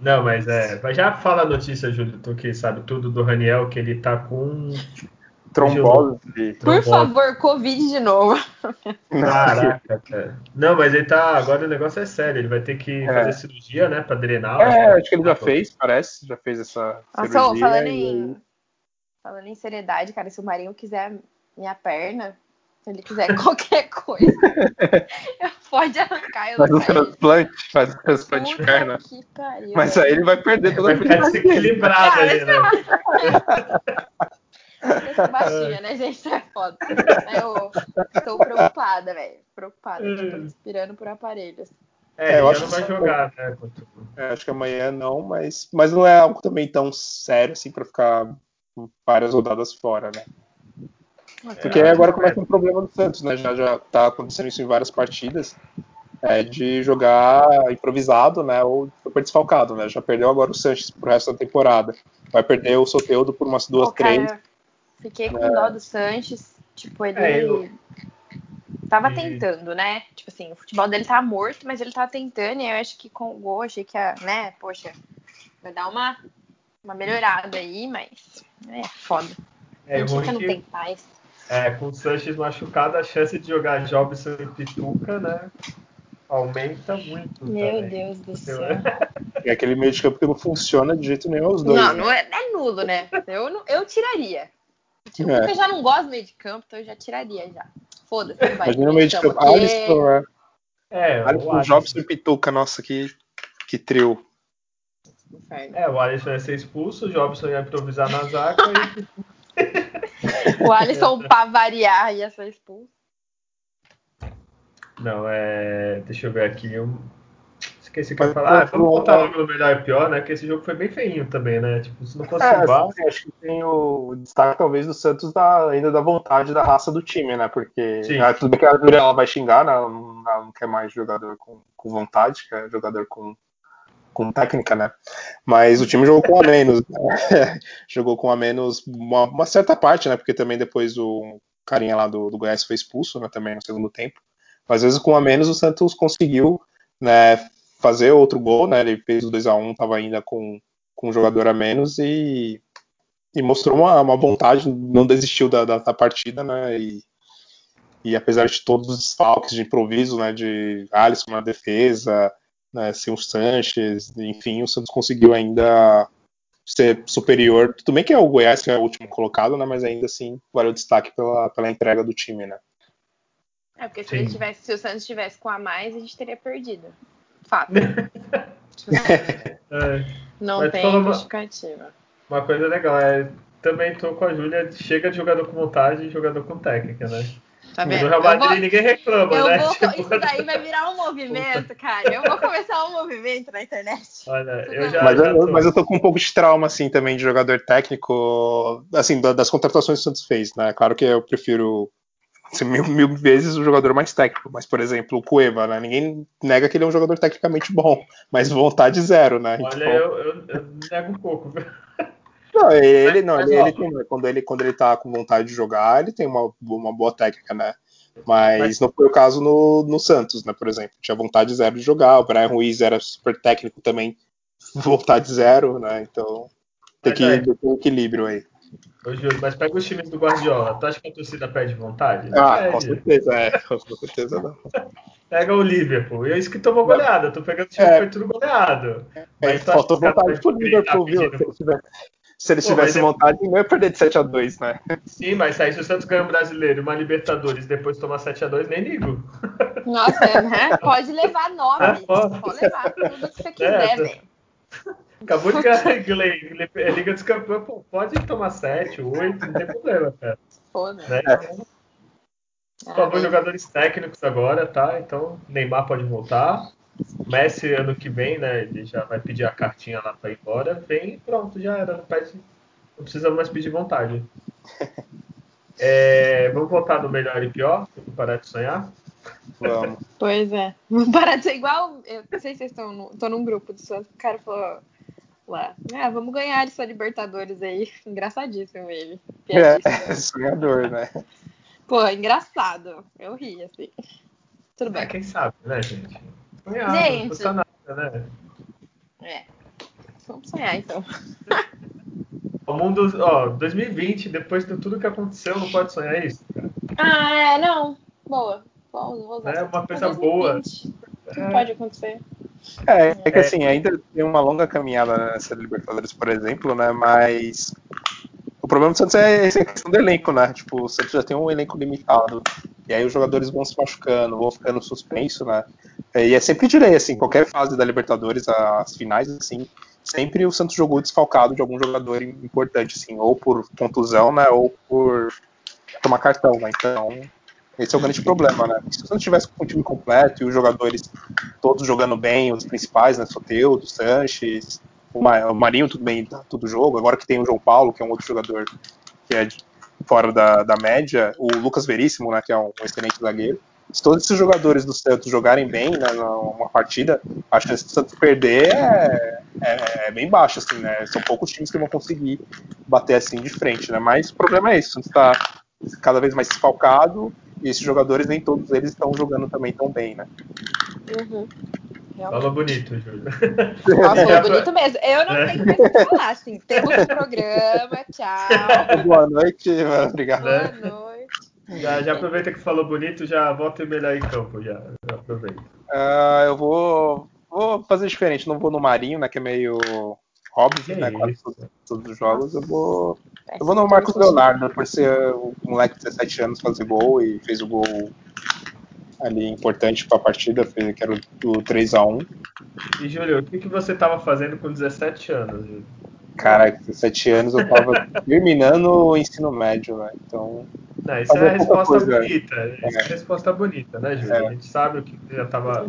Não, mas é. Já fala a notícia, Júlio, tu que sabe tudo do Raniel, que ele tá com Trombose. Por favor, Covid de novo. Caraca, cara. Não, mas ele tá. Agora o negócio é sério. Ele vai ter que é. fazer cirurgia, né? Pra drenar. É, acho que ele já fez, parece. Já fez essa. Nossa, cirurgia, falando, em, falando em seriedade, cara, se o Marinho quiser minha perna, se ele quiser qualquer coisa, pode arrancar. Eu faz um transplante, faz um transplante de perna. Pariu, Mas aí ele vai perder toda a Vai ficar desequilibrado aí, né? Essa baixinha, né, gente? É foda. Eu estou preocupada, velho. Preocupada. Hum. Tô respirando por aparelhos. É, é eu acho que vai jogar, né? É, acho que amanhã não, mas, mas não é algo também tão sério assim para ficar várias rodadas fora, né? Porque é, agora começa um problema do Santos, né? Já, já tá acontecendo isso em várias partidas. É, de jogar improvisado, né? Ou super desfalcado, né? Já perdeu agora o Sanches pro resto da temporada. Vai perder o Soteudo por umas duas, três. Fiquei com é. dó do Sanches. Tipo, ele. É, eu... Tava tentando, né? Tipo assim, o futebol dele tá morto, mas ele tava tentando, e eu acho que com o gol, achei que a, né, poxa, vai dar uma, uma melhorada aí, mas é foda. É, a gente não tem paz. É, com o Sanches machucado, a chance de jogar Jobson e Pituca, né? Aumenta muito. Meu também. Deus do céu. É aquele meio de campo que não funciona de jeito nenhum os dois. Não, né? não é, é nulo, né? Eu, eu tiraria. Tipo, é. eu já não gosto do meio de campo, então eu já tiraria já. Foda-se. Imagina no meio de campo. Porque... Alisson, né? É, Alisson, Alisson. Jobson e Pituca, nossa, que, que trio. É, o Alisson ia ser expulso, o Jobson ia improvisar na zaga e... o Alisson, pra variar, ia ser expulso. Não, é. Deixa eu ver aqui. Eu Esqueci que eu ia falar. Ah, vamos botar logo no melhor e pior, né? Que esse jogo foi bem feinho também, né? Tipo, se não fosse é, o assim, acho que tem o destaque, talvez, do Santos da, ainda da vontade da raça do time, né? Porque ah, tudo bem que a Gabriela vai xingar, né? Ela não, ela não quer mais jogador com, com vontade, quer jogador com, com técnica, né? Mas o time jogou com a menos. Né? jogou com a menos uma, uma, certa parte, né? Porque também depois o carinha lá do, do Goiás foi expulso, né? Também no segundo tempo. Mas às vezes com a menos o Santos conseguiu, né? Fazer outro gol, né? Ele fez o 2 a 1 tava ainda com, com um jogador a menos e, e mostrou uma, uma vontade, não desistiu da, da, da partida, né? E, e apesar de todos os desfalques de improviso, né, de Alisson na defesa, né, sem o Sanches, enfim, o Santos conseguiu ainda ser superior. Tudo bem que é o Goiás que é o último colocado, né, mas ainda assim valeu destaque pela, pela entrega do time, né. É, porque se, ele tivesse, se o Santos tivesse com a mais, a gente teria perdido. Fato. é. Não mas tem justificativa. Uma, uma coisa legal é também tô com a Júlia, chega de jogador com vontade e jogador com técnica, né? Tá vendo? No Real Madrid vou, ninguém reclama, eu né? Vou, tipo... Isso daí vai virar um movimento, cara. Eu vou começar um movimento na internet. Olha, eu já, mas, já eu, mas eu tô com um pouco de trauma, assim, também de jogador técnico, assim, das contratações que o Santos fez, né? Claro que eu prefiro assim, mil, mil vezes o jogador mais técnico, mas, por exemplo, o Cueva, né? Ninguém nega que ele é um jogador tecnicamente bom, mas vontade zero, né? Olha, então... eu, eu, eu nego um pouco? Não, ele, não, ele, ele tem, quando, ele, quando ele tá com vontade de jogar, ele tem uma, uma boa técnica, né? Mas, Mas, não foi o caso no, no Santos, né? Por exemplo, tinha vontade zero de jogar, o Brian Ruiz era super técnico também, vontade zero, né? Então tem que é. ter um equilíbrio aí. Ô, Júlio, mas pega os times do Guardiola. Tu acha que a torcida perde vontade? ah, perde. com certeza, é. Com certeza não. Pega o Liverpool. E é isso que tomou goleada. Eu tô pegando o time é. que foi tudo goleado. É, mas faltou vontade pro Liverpool, viu? Se tivesse, se ele Pô, tivesse é- vontade, não ia perder de 7x2, né? Sim, mas aí se o Santos ganha um brasileiro e uma Libertadores depois tomar 7x2, nem ligo. Nossa, é, né? Pode levar nome. É, pode. pode levar tudo que você quiser, velho. Acabou de ganhar a Liga dos Campeões, pô, pode tomar 7, 8, não tem problema, cara. Foda. Né? Então, por favor, ah, jogadores técnicos agora, tá? Então, Neymar pode voltar. Messi ano que vem, né? Ele já vai pedir a cartinha lá para ir embora. Vem e pronto, já era. Não, pede, não precisa mais pedir vontade. É, vamos voltar no melhor e pior? Vamos parar de sonhar? Vamos. Pois é. Vamos parar de ser igual. Eu não sei se vocês estão. No, tô num grupo do Santos. O cara falou lá. Ah, vamos ganhar essa Libertadores aí. Engraçadíssimo ele. É, sonhador, né? Pô, engraçado. Eu ri, assim. Tudo bem. É, quem sabe, né, gente? Sonhar, Gente. não custa nada, né? É. Vamos sonhar então. O mundo, ó, 2020, depois de tudo que aconteceu, não pode sonhar isso, cara. Ah, é, não. Boa. Vamos, vamos é uma coisa 2020. boa. Tudo é. pode acontecer. É, é que assim, ainda tem uma longa caminhada nessa Libertadores, por exemplo, né? Mas o problema do Santos é a questão do elenco, né? Tipo, o Santos já tem um elenco limitado. E aí os jogadores vão se machucando, vão ficando suspenso, né? E é sempre direi, assim, qualquer fase da Libertadores, as finais, assim, sempre o Santos jogou desfalcado de algum jogador importante, assim, ou por contusão, né? Ou por tomar cartão, né? Então, esse é o grande problema, né? Se o Santos tivesse com o time completo e os jogadores todos jogando bem, os principais, né? Soteudo, Sanches, o Marinho tudo bem, tá tudo jogo. Agora que tem o João Paulo, que é um outro jogador que é fora da, da média, o Lucas Veríssimo, né, que é um, excelente zagueiro. Se todos esses jogadores do Santos jogarem bem né, numa partida, a chance do Santos perder é, é, é, bem baixa, assim, né? São poucos times que vão conseguir bater assim de frente, né? Mas o problema é isso, o Santos está cada vez mais desfalcado e esses jogadores nem todos eles estão jogando também tão bem, né? Uhum. Fala bonito, Júlio. Fala bonito mesmo. Eu não tenho mais o que falar, assim. Temos um programa, tchau. Boa noite, mano. Obrigado. Boa noite. Já, já aproveita que falou bonito, já volta e melhor em campo, já, já aproveita. Uh, eu vou, vou fazer diferente, não vou no Marinho, né, que é meio óbvio, que né, quase todos, todos, os jogos, eu vou, eu vou no Marcos Leonardo, por ser um moleque de 17 anos fazer gol e fez o gol ali importante para a partida, que era o 3 a 1 E Júlio, o que, que você estava fazendo com 17 anos? Júlio? Cara, com 17 anos eu estava terminando o ensino médio, né? Então. Não, isso é a resposta coisa. bonita. Isso é. é a resposta bonita, né, Júlio? É. A gente sabe o que já estava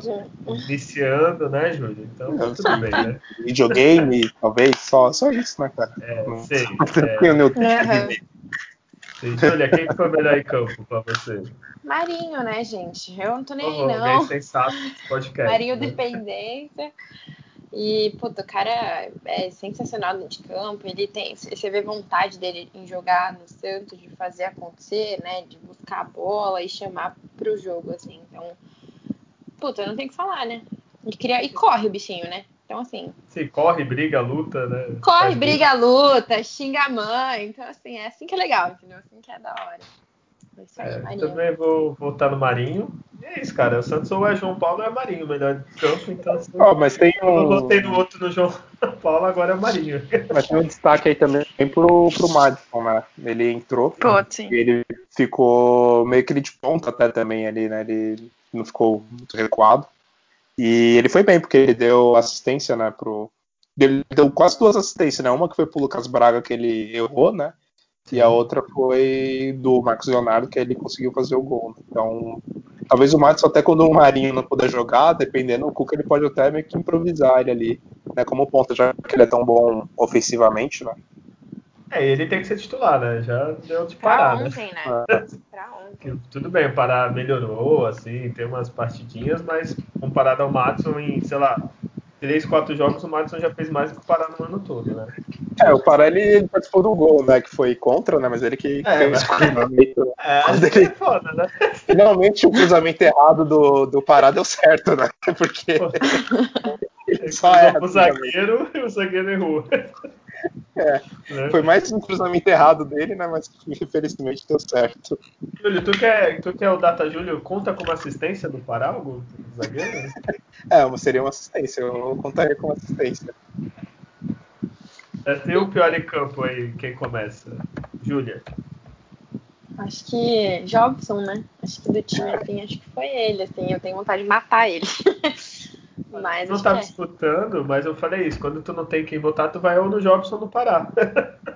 iniciando, né, Júlio? Então, eu tudo bem, né? Videogame, talvez, só, só isso, né, cara? É, sei. É. Meu... Uhum. Júlia, quem foi melhor em campo para você? Marinho, né, gente? Eu não tô nem aí, não. sensato podcast. Marinho né? dependência. E, puta, o cara é sensacional dentro de campo. Ele tem. Você vê vontade dele em jogar no Santos, de fazer acontecer, né? De buscar a bola e chamar pro jogo, assim. Então, puta, não tem o que falar, né? E, cria, e corre o bichinho, né? Então, assim. Sim, corre, briga, luta, né? Corre, briga, luta, xinga a mãe. Então, assim, é assim que é legal, entendeu? Assim que é da hora. É, também vou voltar no Marinho. E é isso, cara. O Santos ou é João Paulo ou é Marinho, melhor de campo. Então, assim, oh, mas tem um... eu voltei no outro no João Paulo, agora é Marinho. Mas tem um destaque aí também pro, pro Madison, né? Ele entrou. Pô, sim. E ele ficou meio que de ponta até também ali, né? Ele não ficou muito recuado. E ele foi bem, porque ele deu assistência, né, pro. Ele deu quase duas assistências, né? Uma que foi pro Lucas Braga que ele errou, né? E a outra foi do Marcos Leonardo, que ele conseguiu fazer o gol. Então, talvez o Matos, até quando o Marinho não puder jogar, dependendo, o Cuca ele pode até meio que improvisar ele ali, né, como ponta, já que ele é tão bom ofensivamente, né? É, ele tem que ser titular, né? Já deu de parar, pra ontem, né? né? pra ontem. Tudo bem, o Pará melhorou, assim, tem umas partidinhas, mas comparado ao Matson em, sei lá, três, quatro jogos, o Madison já fez mais do que o Pará no ano todo, né? É, o Pará ele participou do gol, né? Que foi contra, né? Mas ele que é, fez o cruzamento. É, ele... é foda, né? Finalmente o cruzamento errado do, do Pará deu certo, né? Porque. ele só é. O zagueiro e o zagueiro errou. É, né? Foi mais um cruzamento errado dele, né? Mas infelizmente deu certo. Júlio, tu que é, tu que é o Data Júlio, conta como assistência do Pará, o zagueiro? É, seria uma assistência, eu contaria como assistência. É, tem o pior em campo aí, quem começa? Júlia. Acho que Jobson, né? Acho que do time, assim, acho que foi ele, assim, eu tenho vontade de matar ele. Mas não tava é. disputando, mas eu falei isso. Quando tu não tem quem votar, tu vai ou no Jobson ou no Pará.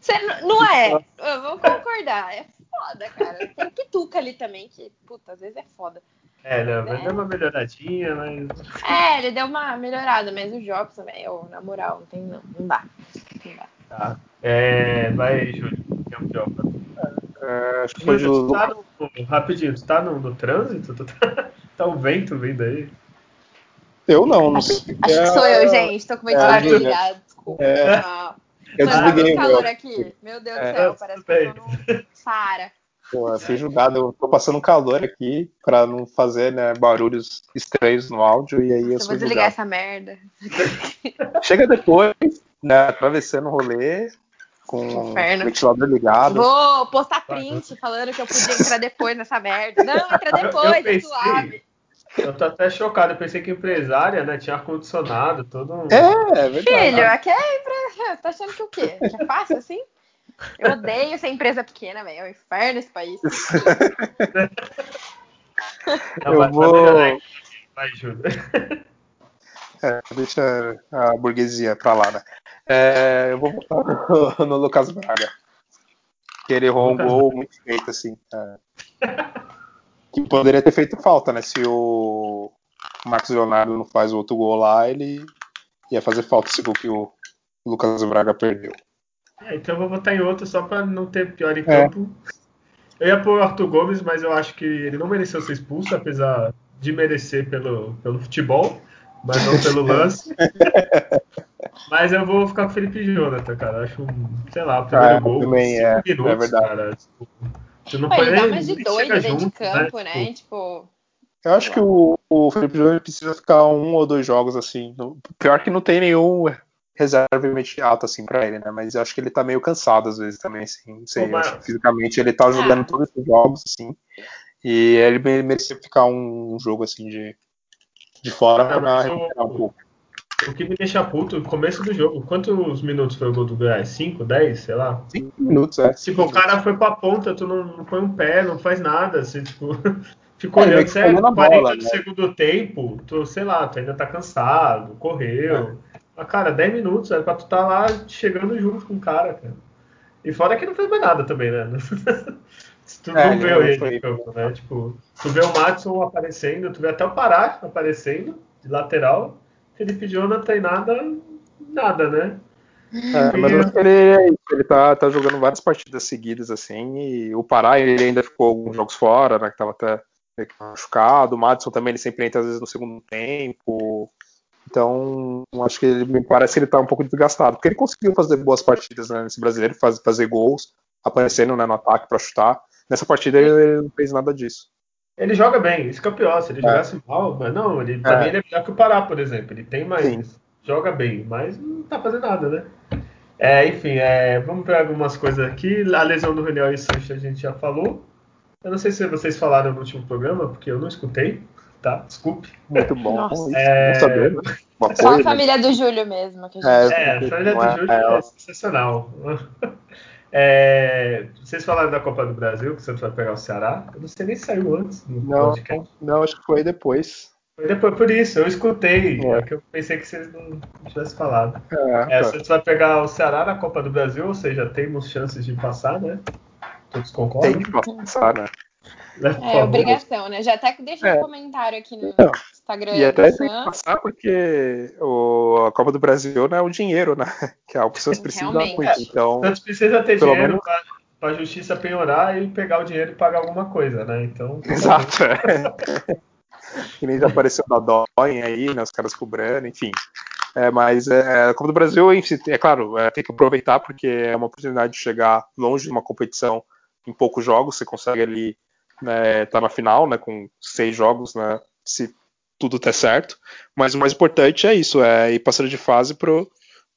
Você não é? Eu vou concordar. É foda, cara. Tem Pituca ali também, que, puta, às vezes é foda. É, não, mas é. deu uma melhoradinha, mas. É, ele deu uma melhorada, mas o Jobson, velho, na moral, não tem não. Não dá. Não dá. Tá. É, vai, Júlio. Que é o Jobson. É, acho que foi Júlio, tá no, rapidinho, tu tá no, no trânsito? Tu tá, tá um vento vindo aí? Eu não, não acho, sei. Acho que sou eu, gente. Tô com medo é, de desligar. Desculpa. É. Eu desliguei o calor aqui. Meu Deus é, do céu, parece que eu tô no Sara. Pô, eu fui julgado, eu tô passando calor aqui pra não fazer né, barulhos estranhos no áudio e aí eu, eu sou vou desligar essa merda. Chega depois, né, atravessando o rolê, com Inferno. o ventilador ligado. Vou postar print falando que eu podia entrar depois nessa merda. Não, entra depois, é suave. Eu tô até chocado, eu pensei que empresária, né, tinha ar-condicionado, todo um... É, é verdade. Filho, aqui é. Tá achando que o quê? Que é fácil assim? Eu odeio ser empresa pequena, velho. É um inferno esse país. Não, eu vou... Vai, vai ajuda. É, deixa a burguesia pra lá, né? É, eu vou botar no, no Lucas Braga. Que ele errou um gol muito feito, assim. É. Que poderia ter feito falta, né? Se o Marcos Leonardo não faz o outro gol lá, ele ia fazer falta esse gol que o Lucas Braga perdeu. É, então eu vou votar em outro só para não ter pior em é. campo. Eu ia pôr o Arthur Gomes, mas eu acho que ele não mereceu ser expulso, apesar de merecer pelo, pelo futebol, mas não pelo lance. mas eu vou ficar com o Felipe Jonathan, cara. Acho, sei lá, o primeiro ah, gol. Também é, minutos, é verdade. Cara, tipo, tu não Pô, ele dá mais de dois dentro junto, de campo, né? né? Tipo. Eu acho que o, o Felipe Jonathan precisa ficar um ou dois jogos assim. Pior que não tem nenhum reserva imediata, assim, pra ele, né? Mas eu acho que ele tá meio cansado às vezes também, assim. Não sei, fisicamente ele tá jogando todos os jogos, assim. E ele merecia ficar um, um jogo, assim, de, de fora pra recuperar um pouco. O que me deixa puto, no começo do jogo, quantos minutos foi o gol do Goiás? 5, 10, sei lá? 5 minutos, é. Tipo, o cara foi pra ponta, tu não, não põe um pé, não faz nada, assim, tipo, ficou é, olhando, sério, 40 bola, do né? segundo tempo, tu, sei lá, tu ainda tá cansado, correu. É. Mas, cara, 10 minutos, era pra tu tá lá chegando junto com o cara, cara. E fora que não fez mais nada também, né? tu é, não vê ele em campo, né? Tipo, tu vê o Matson aparecendo, tu vê até o Pará aparecendo, de lateral. Felipe Jonathan e nada, nada, né? É, mas eu acho que ele, ele tá, tá jogando várias partidas seguidas, assim, e o Pará ele ainda ficou alguns jogos fora, né? Que tava até machucado. O Madison também ele sempre entra às vezes no segundo tempo. Então, acho que ele, me parece que ele está um pouco desgastado, porque ele conseguiu fazer boas partidas né, nesse brasileiro, fazer, fazer gols, aparecendo né, no ataque para chutar. Nessa partida ele não fez nada disso. Ele joga bem, isso que é o pior. Se ele é. jogasse mal, mas não, ele, pra é. mim ele é melhor que o Pará, por exemplo. Ele tem mais. Sim. Joga bem, mas não tá fazendo nada, né? É, enfim, é, vamos pegar algumas coisas aqui. A lesão do Reniel e Sancho a gente já falou. Eu não sei se vocês falaram no último programa, porque eu não escutei, tá? Desculpe. Muito bom. Nossa. É... saber, né? Só a família do Júlio mesmo. Que a gente... É, a família do Júlio é, é sensacional. É, vocês falaram da Copa do Brasil, que o Santos vai pegar o Ceará. Eu não sei nem se saiu antes no não, podcast. Não, acho que foi depois. Foi depois por isso, eu escutei. É. que eu pensei que vocês não tivessem falado. É, é, o Santos vai pegar o Ceará na Copa do Brasil, ou seja, temos chances de passar, né? Todos concordam? Tem que passar, né? É, obrigação, né? Já até deixa é. um comentário aqui no não. Instagram. E até tem que passar porque o, a Copa do Brasil não é o dinheiro, né? Que é algo que vocês precisam. É, então, Santos precisa ter dinheiro menos... para a justiça penhorar e pegar o dinheiro e pagar alguma coisa, né? Então. Exato. É. que nem já apareceu da Dói aí, né? Os caras cobrando, enfim. É, mas é, a Copa do Brasil, é claro, é, tem que aproveitar porque é uma oportunidade de chegar longe de uma competição em poucos jogos. Você consegue ali né, tá na final, né, com seis jogos, né, se tudo der certo. Mas o mais importante é isso, é ir passando de fase pro,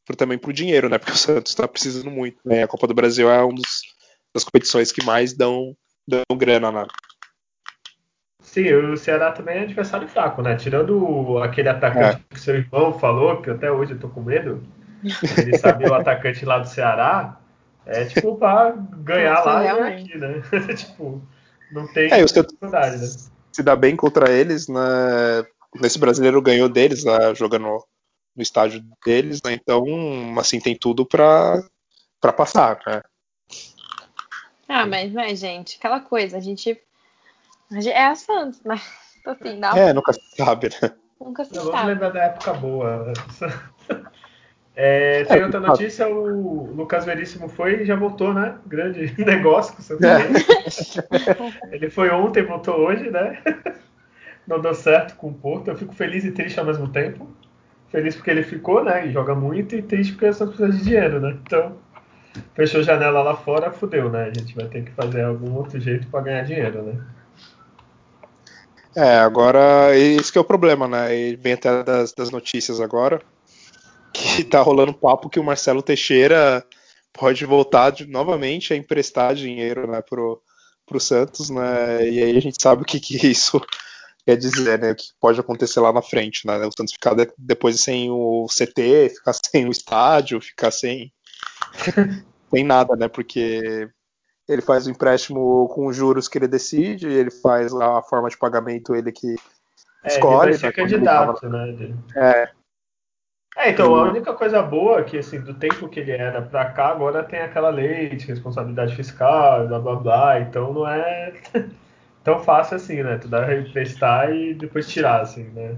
pro também pro dinheiro, né, porque o Santos está precisando muito. Né, a Copa do Brasil é uma das competições que mais dão, dão grana, né. Sim, o Ceará também é adversário fraco, né? Tirando aquele atacante é. que seu irmão falou, que até hoje eu tô com medo, ele sabia o atacante lá do Ceará, é tipo pra ganhar Nossa, lá e aqui, né? tipo, não tem é, dificuldade, né? Se dá bem contra eles, né? Nesse brasileiro ganhou deles, né? jogando no estádio deles, né? Então, assim, tem tudo para para passar, né? Ah, mas, né, gente, aquela coisa, a gente. É a Santos, né? Então, assim, dá É, nunca se sabe, né? Nunca se Não, sabe. Vamos lembrar da época boa. É, tem é, outra notícia, o Lucas Veríssimo foi e já voltou, né? Grande negócio com o Santos. É. Ele foi ontem, voltou hoje, né? Não deu certo com o Porto. Eu fico feliz e triste ao mesmo tempo. Feliz porque ele ficou, né? E joga muito, e triste porque o Santos precisa de dinheiro, né? Então, fechou janela lá fora, fudeu, né? A gente vai ter que fazer algum outro jeito para ganhar dinheiro, né? É, agora, esse que é o problema, né? E vem até das, das notícias agora que tá rolando papo que o Marcelo Teixeira pode voltar de, novamente a emprestar dinheiro né, pro, pro Santos, né? E aí a gente sabe o que, que isso quer dizer, né? O que pode acontecer lá na frente, né? O Santos ficar de, depois sem o CT, ficar sem o estádio, ficar sem, sem nada, né? Porque ele faz o empréstimo com os juros que ele decide, ele faz a forma de pagamento ele que escolhe. É, ele vai ser né, candidato, né? É, é, então, a única coisa boa é que, assim, do tempo que ele era pra cá, agora tem aquela lei de responsabilidade fiscal, blá blá blá, então não é tão fácil assim, né? Tu dá reemprestar e depois tirar, assim, né?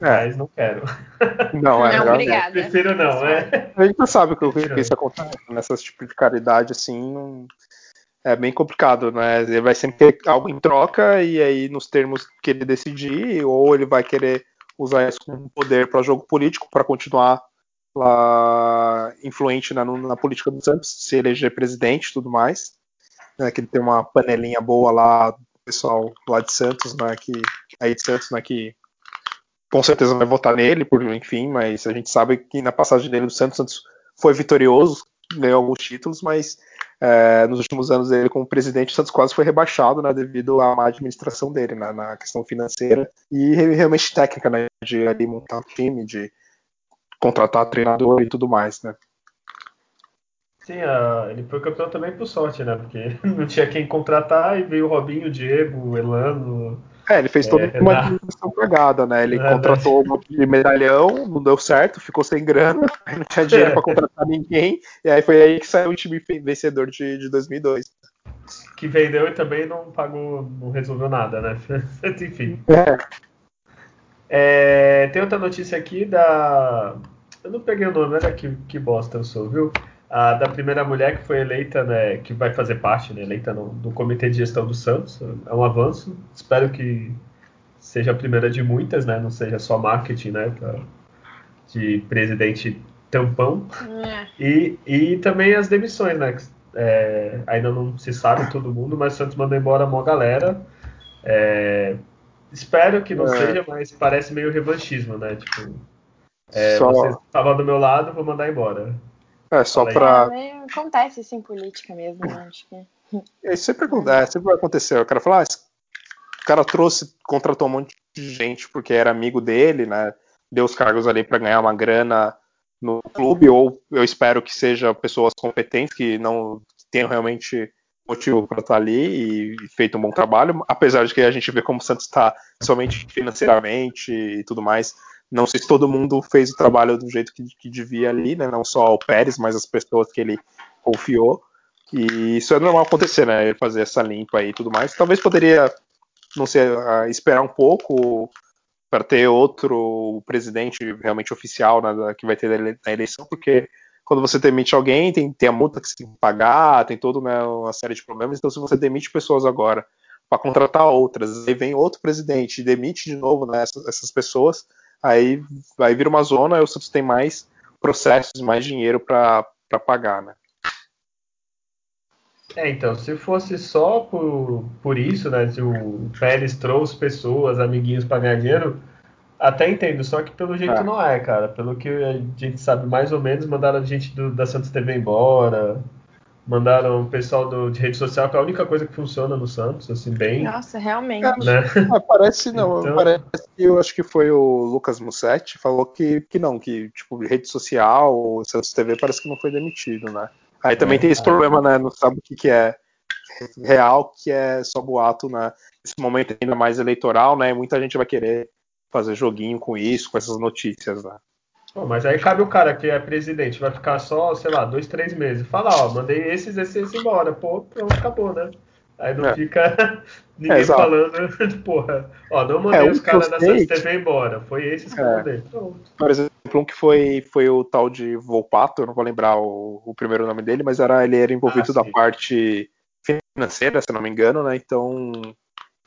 É. Mas não quero. Não, é não, obrigada. Prefiro não, né? A gente sabe que o que isso acontece nessas tipos de caridade, assim, não... é bem complicado, né? Ele vai sempre ter algo em troca e aí, nos termos que ele decidir, ou ele vai querer usar isso como poder para jogo político, para continuar lá influente na, na, política do Santos, se eleger presidente e tudo mais. Né, que ele tem uma panelinha boa lá do pessoal lá de Santos, né, que, aí de Santos, né, que com certeza vai votar nele, por enfim, mas a gente sabe que na passagem dele do Santos, Santos foi vitorioso, ganhou alguns títulos, mas é, nos últimos anos dele como presidente, o Santos quase foi rebaixado né, devido à má administração dele né, na questão financeira e realmente técnica, né, de ali montar um time, de contratar treinador e tudo mais, né. Sim, uh, ele foi campeão também por sorte, né? Porque não tinha quem contratar e veio o Robinho, o Diego, o Elano, é, ele fez toda é, uma administração pagada, né? Ele é, contratou um monte de medalhão, não deu certo, ficou sem grana, não tinha dinheiro para contratar ninguém, e aí foi aí que saiu o time vencedor de, de 2002. Que vendeu e também não pagou, não resolveu nada, né? Enfim. É. É, tem outra notícia aqui da. Eu não peguei o nome, olha que, que bosta eu sou, viu? A, da primeira mulher que foi eleita, né, que vai fazer parte, né, eleita no, no Comitê de Gestão do Santos. É um avanço. Espero que seja a primeira de muitas, né? Não seja só marketing, né? Pra, de presidente tampão. É. E, e também as demissões, né? que, é, ainda não se sabe todo mundo, mas o Santos mandou embora uma galera. É, espero que não É. seja, mas parece meio revanchismo, né? Tipo, é, só, você estava do meu lado, vou mandar embora. É, só pra. É, acontece isso em política mesmo, né? Acho que. Isso sempre acontece, sempre vai acontecer. O cara fala, ah, esse cara trouxe, contratou um monte de gente porque era amigo dele, né? Deu os cargos ali para ganhar uma grana no clube, ou eu espero que sejam pessoas competentes que não tenham realmente motivo para estar ali e feito um bom trabalho, apesar de que a gente vê como o Santos está somente financeiramente e tudo mais. Não sei se todo mundo fez o trabalho do jeito que, que devia ali, né? Não só o Pérez, mas as pessoas que ele confiou. E isso é normal acontecer, né? Ele fazer essa limpa aí e tudo mais. Talvez poderia, não sei, ah, esperar um pouco para ter outro presidente realmente oficial né, que vai ter na eleição, porque quando você demite alguém, tem, tem a multa que você tem que pagar, tem toda né, uma série de problemas. Então, se você demite pessoas agora para contratar outras, aí vem outro presidente e demite de novo né, essas, essas pessoas, aí vai vir uma zona e o Santos tem mais processos, mais dinheiro para pagar, né? É, então, se fosse só por, por isso, né? Se o Pérez trouxe pessoas, amiguinhos para ganhar dinheiro, até entendo, só que pelo jeito É. não é, cara. Pelo que a gente sabe mais ou menos, mandaram a gente do- da Santos TV embora, mandaram o pessoal do, de rede social, que é a única coisa que funciona no Santos, assim, bem, Nossa, realmente. né? Ah, parece não, Então- parece que eu acho que foi o Lucas Mussetti falou que, que não, que tipo rede social, o Santos TV parece que não foi demitido, né? Aí também É, tem esse ah. problema, né? Não sabe o que, que é real, que é só boato, né? Nesse momento ainda mais eleitoral, né? Muita gente vai querer fazer joguinho com isso, com essas notícias, né? Pô, mas aí cabe o cara que é presidente, vai ficar só, sei lá, dois, três meses. Fala, ó, mandei esses, esses, embora. Pô, pronto, acabou, né? Aí não É. fica ninguém É, falando, porra, ó, não mandei É, os um eu caras da sei- TV embora. Foi esses que eu É. mandei. Pronto. Por exemplo, um que foi, foi o tal de Volpato, eu não vou lembrar o, o primeiro nome dele, mas era, ele era envolvido Ah, da parte financeira, se não me engano, né? Então.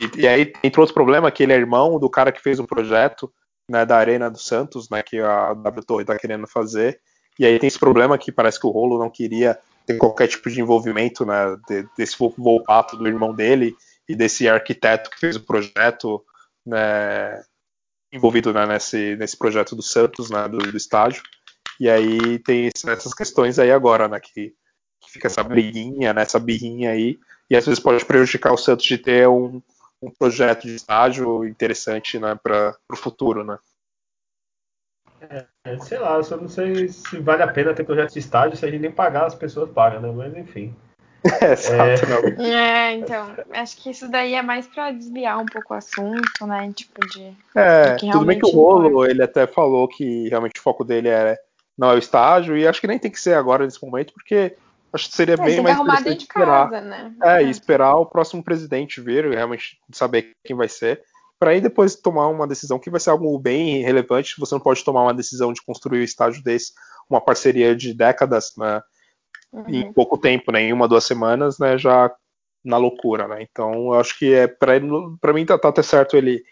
E, e aí entrou outro problema, que ele é irmão do cara que fez o projeto né, da Arena do Santos, né? Que a W Torre tá querendo fazer. E aí tem esse problema que parece que o Rolo não queria ter qualquer tipo de envolvimento né, de- desse Volpato do irmão dele e desse arquiteto que fez o projeto, né? envolvido né, nesse, nesse projeto do Santos, né, do, do estádio. E aí tem essas questões aí agora, né, que, que fica essa briguinha, né, essa birrinha aí, e às vezes pode prejudicar o Santos de ter um, um projeto de estádio interessante né, para o futuro, né. É, sei lá, eu só não sei se vale a pena ter projeto de estádio se a gente nem pagar, as pessoas pagam, né? Mas enfim. É, exato, não. É, então, acho que isso daí é mais pra desviar um pouco o assunto, né? Tipo, de. É, tudo bem que o Rolo, ele até falou que realmente o foco dele é, não é o estádio, e acho que nem tem que ser agora nesse momento, porque acho que seria É, bem mais arrumar interessante dentro de esperar. casa, né? É, e esperar o próximo presidente vir, realmente saber quem vai ser, para aí depois tomar uma decisão que vai ser algo bem relevante. Você não pode tomar uma decisão de construir um estádio desse, uma parceria de décadas, né, em Uhum. pouco tempo, né, em uma, duas semanas, né, já na loucura, né. Então, eu acho que é para para mim tá, tá até certo ele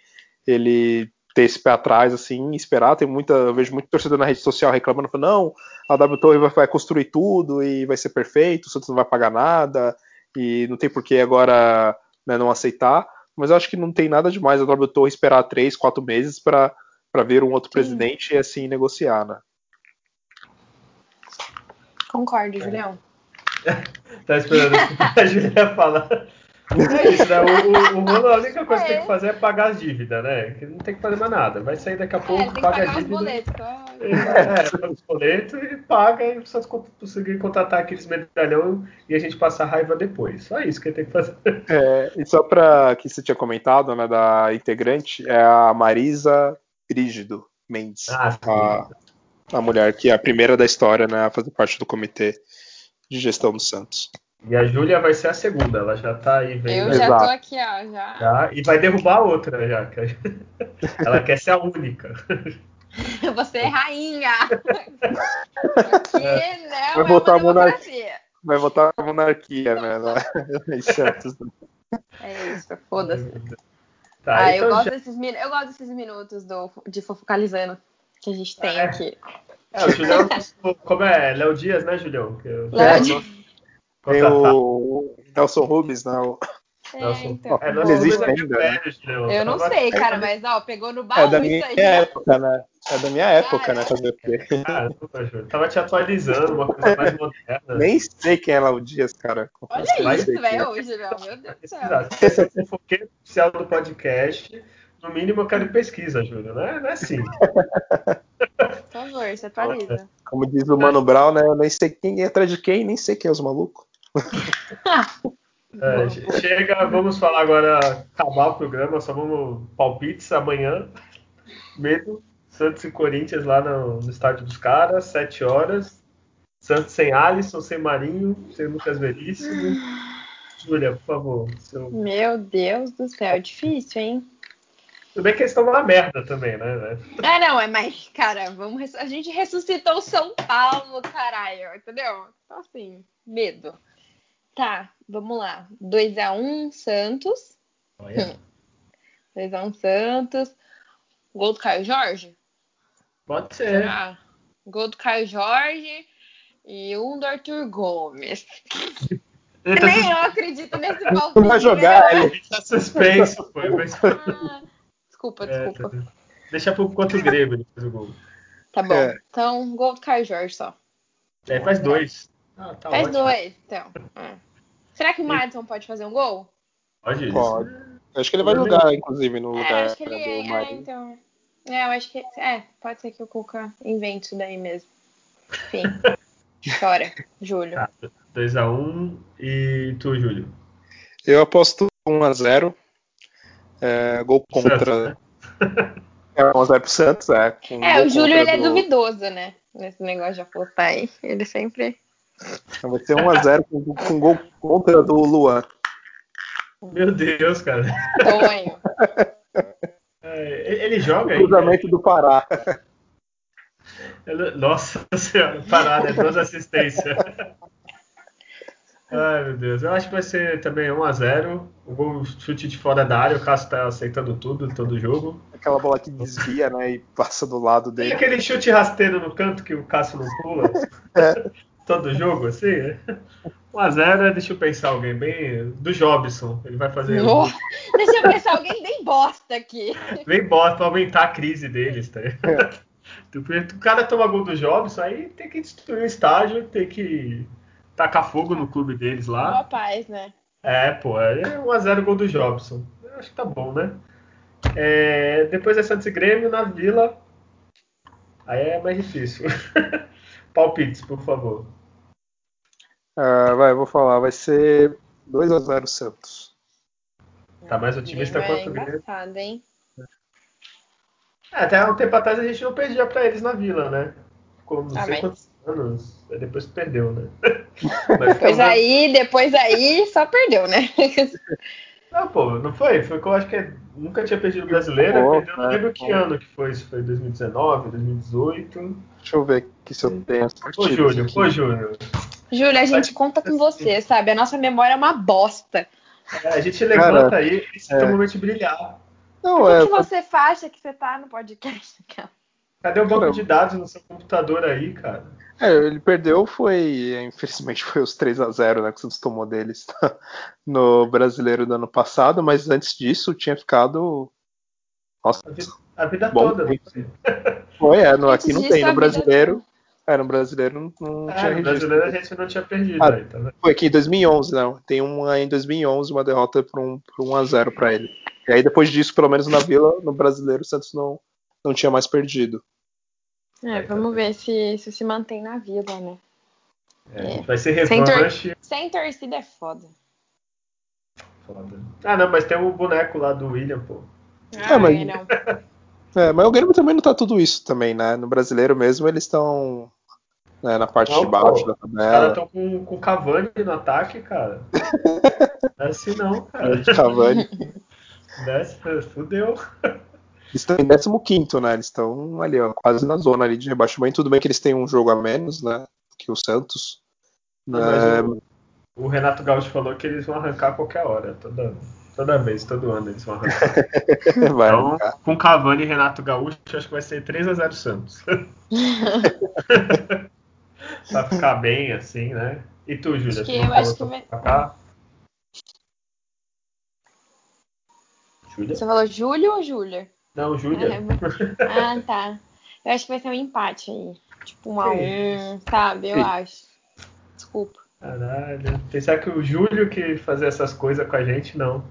ele ter esse pé atrás, assim, e esperar. Tem muita, eu vejo muito torcedor na rede social reclamando, falando, não, a W Torre vai, vai construir tudo e vai ser perfeito, o Santos não vai pagar nada, e não tem por que agora né, não aceitar. Mas eu acho que não tem nada demais a W Torre esperar três, quatro meses para ver um outro Sim. presidente e assim negociar, né? Concordo, Julião. Tá esperando a Julia falar. É isso, né? O, o, o Rolo, a única coisa que tem que fazer é pagar as dívidas, né? Que não tem que fazer mais nada. Vai sair daqui a É, pouco, tem que paga a pagar os dívida. boletos. É, paga os boletos e paga e precisa conseguir contratar aqueles medalhão e a gente passa a raiva depois. Só isso que ele tem que fazer. É, e só para que você tinha comentado, né, da integrante, é a Marisa Brígido Mendes. Ah, a, a mulher que é a primeira da história né, a fazer parte do comitê de gestão do Santos. E a Júlia vai ser a segunda, ela já tá aí vendo. Eu já Exato. tô aqui, ó. Já. já, e vai derrubar a outra já. que Ela quer ser a única. Você é rainha. Aqui não Vai é botar uma a monarquia. Vai votar a monarquia, né? Santos. É isso, foda-se. Tá, ah, então eu, gosto já... desses, eu gosto desses minutos do, de fofocalizando que a gente tem é. aqui. É, o Julião, como é? Léo Dias, né, Julião? Léo Dias. Tem o Nelson Rubens, né? O... É, então. É, não existe ainda. Né? Eu não sei, cara, mas ó, pegou no baú é da minha isso aí. Época, né? É da minha época, né? Fazer o quê? tava te atualizando, uma coisa mais moderna. Nem sei quem é Léo Dias, cara. Olha isso, velho, hoje. Meu Deus do céu. Esse é o foqueiro oficial do podcast. No mínimo, eu quero pesquisa, Júlio. Não é, não é assim. Por favor, você atualiza. Como diz o Mano Brown, né? Eu nem sei quem é atrás de quem, nem sei quem é os malucos. É, chega, vamos falar agora, acabar o programa, só vamos palpites amanhã. Medo, Santos e Corinthians lá no, no estádio dos caras, 7 horas. Santos sem Alisson, sem Marinho, sem Lucas Veríssimo. Júlia, por favor. Seu... Meu Deus do céu, difícil, hein? Tudo bem que eles estão na merda também, né? É, não, é mais, cara, vamos, a gente ressuscitou o São Paulo, caralho, entendeu? Então, assim, medo. Tá, vamos lá. 2x1 um, Santos. 2x1 um, Santos. Gol do Caio Jorge? Pode ser. Gol do Caio Jorge e um do Arthur Gomes. Nem eu acredito nesse palpite. Não vai jogar, né? ele tá suspenso, foi. Mas... Ah, desculpa, é, desculpa. Tá... Deixa pro quanto grego depois o gol. Tá bom. É. Então, gol do Caio Jorge só. É, faz dois. Ah, tá faz ótimo. dois, então. É. Será que o Madison pode fazer um gol? Pode. Pode. Eu acho que ele vai jogar, inclusive, no é, lugar acho que ele, do é, então. É, eu acho que. É, pode ser que o Cuca invente isso daí mesmo. Enfim. Chora, Júlio. 2x1 um, e tu, Júlio? Eu aposto 1x0. É, gol contra. Santos, né? É 1x0 pro Santos, é. É, o Júlio ele é duvidoso, né? Nesse negócio de apostar aí. Ele sempre. Então vai ser 1x0 com, com gol contra do Luan. Meu Deus, cara. Sonho. É, ele joga aí. Cruzamento do Pará. Nossa senhora, Pará, né? Duas assistências. Ai, meu Deus. Eu acho que vai ser também 1x0. O gol chute de fora da área, o Cássio tá aceitando tudo, todo jogo. Aquela bola que desvia, né? E passa do lado dele. E aquele chute rasteiro no canto que o Cássio não pula. É todo jogo, assim? 1x0, deixa eu pensar alguém bem. Do Jobson. Ele vai fazer. Um... Deixa eu pensar alguém bem bosta aqui. Bem bosta pra aumentar a crise deles, tá? O cara toma gol do Jobson, aí tem que destruir o estádio, tem que tacar fogo no clube deles lá. Boa paz, né? É, pô, é 1x0 gol do Jobson. Eu acho que tá bom, né? É, depois é Santos e Grêmio na Vila. Aí é mais difícil. Palpites, por favor. Uh, vai, vou falar. Vai ser 2x0 Santos. Tá mais otimista é quanto o Grêmio. hein? É, até um tempo atrás a gente não perdia pra eles na Vila, né? Ficou não ah, sei mas... quantos anos. Depois perdeu, né? Mas, depois aí, depois aí só perdeu, né? Não, pô, não foi? Foi que eu acho que nunca tinha perdido brasileiro. Pô, perdeu, não lembro que ano que foi. Se foi 2019, 2018. Deixa eu ver aqui se eu tenho as Ô, Júlio, ô, Júlio. Júlio, a gente conta com você, sabe? A nossa memória é uma bosta. É, a gente levanta Cara, aí e é. momento de brilhar. Não, Por que, é, que você faz que você tá no podcast? Cadê o banco de dados no seu computador aí, cara? É, ele perdeu, foi. Infelizmente foi os 3 a 0 né? Que o Santos tomou deles no brasileiro do ano passado, mas antes disso tinha ficado. Nossa. A vida, a vida bom, toda. Foi, é, no, aqui não tem. No brasileiro. É, no brasileiro não, é, tinha No brasileiro a gente não tinha perdido. Ah, aí, tá foi aqui em 2011, não. Tem uma em 2011, uma derrota por um, por 1 a 0 para ele. E aí depois disso, pelo menos na Vila, no brasileiro, o Santos não, não tinha mais perdido. É, vamos ver se isso se mantém na Vila, né? É, é. Vai ser revanche. Sem, tor sem torcida é foda. Foda. Ah, não, mas tem o boneco lá do William, pô. Ah, é, mas... não. É, mas o Grêmio também não tá tudo isso também, né? No brasileiro mesmo eles estão né, na parte não, de baixo pô, da tabela. Os caras estão com, com o Cavani no ataque, cara. não é assim não, cara. Cavani. Desce, fudeu. Eles estão em 15, né? Eles estão ali, ó, quase na zona ali de rebaixamento. Tudo bem que eles têm um jogo a menos, né? Que o Santos. Não, é... o, o, Renato Gaúcho falou que eles vão arrancar a qualquer hora, dando. Toda vez, todo ano eles vão arrancar. então, com Cavani e Renato Gaúcho, acho que vai ser 3x0 Santos. pra ficar bem assim, né? E tu, Júlia? Acho que eu acho que. Júlia? Você falou Júlio ou Júlia? Não, Júlia. Ah, tá. Eu acho que vai ser um empate aí. Tipo um a um, sabe? Eu acho. Desculpa. Caralho. Pensar que o Júlio que fazia essas coisas com a gente, não.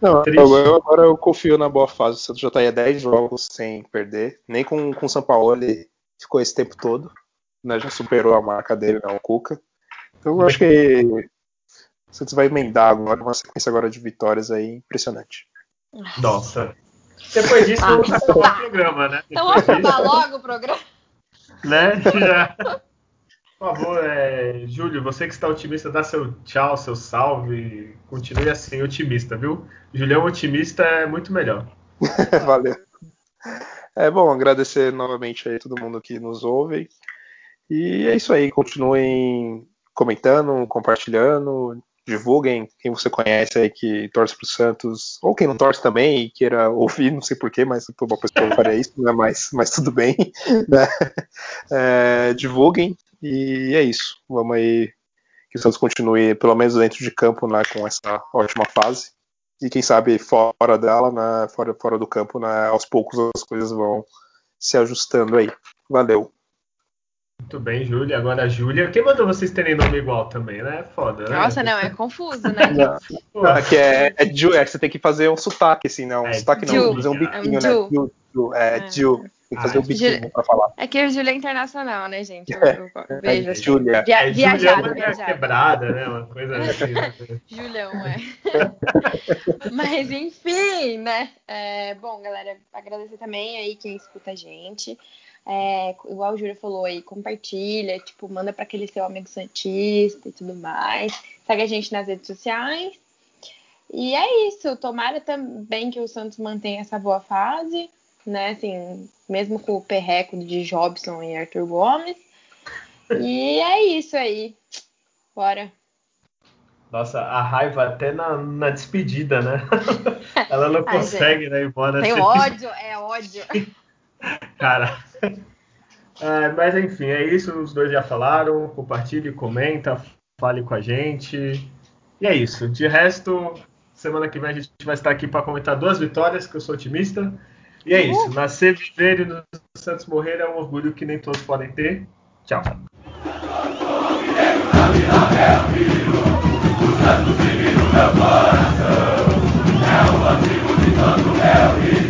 Não, eu, agora eu confio na boa fase. O Santos já tá aí 10 jogos sem perder. Nem com o São Paulo ele ficou esse tempo todo. Né, já superou a marca dele, não, o Cuca. Então eu acho que o Santos vai emendar agora uma sequência agora de vitórias aí impressionante. Nossa. Depois disso, ah, vamos acabar o programa, né? Então vamos acabar logo o programa. Né? Já. Por favor, é, Júlio, você que está otimista, dá seu tchau, seu salve. Continue assim, otimista, viu? Julião otimista é muito melhor. Valeu. É bom agradecer novamente aí todo mundo que nos ouve. E é isso aí, continuem comentando, compartilhando, divulguem quem você conhece aí que torce pro Santos, ou quem não torce também e queira ouvir, não sei porquê, mas por uma pessoa faria isso, né? mas, mas tudo bem. Né? É, divulguem e é isso. Vamos aí que o Santos continue, pelo menos dentro de campo, né, com essa ótima fase. E quem sabe fora dela, né, fora, fora do campo, né, aos poucos as coisas vão se ajustando aí. Valeu. Muito bem, Júlia. Agora a Júlia. Quem mandou vocês terem nome igual também, né? Foda, né? Nossa, não, é confuso, né? não, não, é que é, é, Ju, é que você tem que fazer um sotaque, assim, não. Um é, sotaque não, fazer um biquinho, é um né? Ju, Ju, é, é. Ju. Tem que fazer ah, o biquinho pra falar. É que o Júlia é internacional, né, gente? Eu, eu, eu vejo. É, assim. Júlia. Via, é, viajada, viajada. quebrada, né? Uma coisa assim. Né? Julião, é. Mas, enfim, né? É, bom, galera, agradecer também aí quem escuta a gente. É, igual o Júlio falou aí, compartilha, tipo, manda para aquele seu amigo santista e tudo mais. Segue a gente nas redes sociais. E é isso. Tomara também que o Santos mantenha essa boa fase, né? Assim, mesmo com o perreco de Jobson e Arthur Gomes. E é isso aí. Bora. Nossa, a raiva até na, na despedida, né? Ela não consegue, né? Embora. Tem ódio, é ódio. Cara. É, mas enfim, é isso. Os dois já falaram. Compartilhe, comenta, fale com a gente. E é isso. De resto, semana que vem a gente vai estar aqui para comentar duas vitórias, que eu sou otimista. E é isso. Nascer, viver e no Santos morrer é um orgulho que nem todos podem ter. Tchau. É o antigo de tanto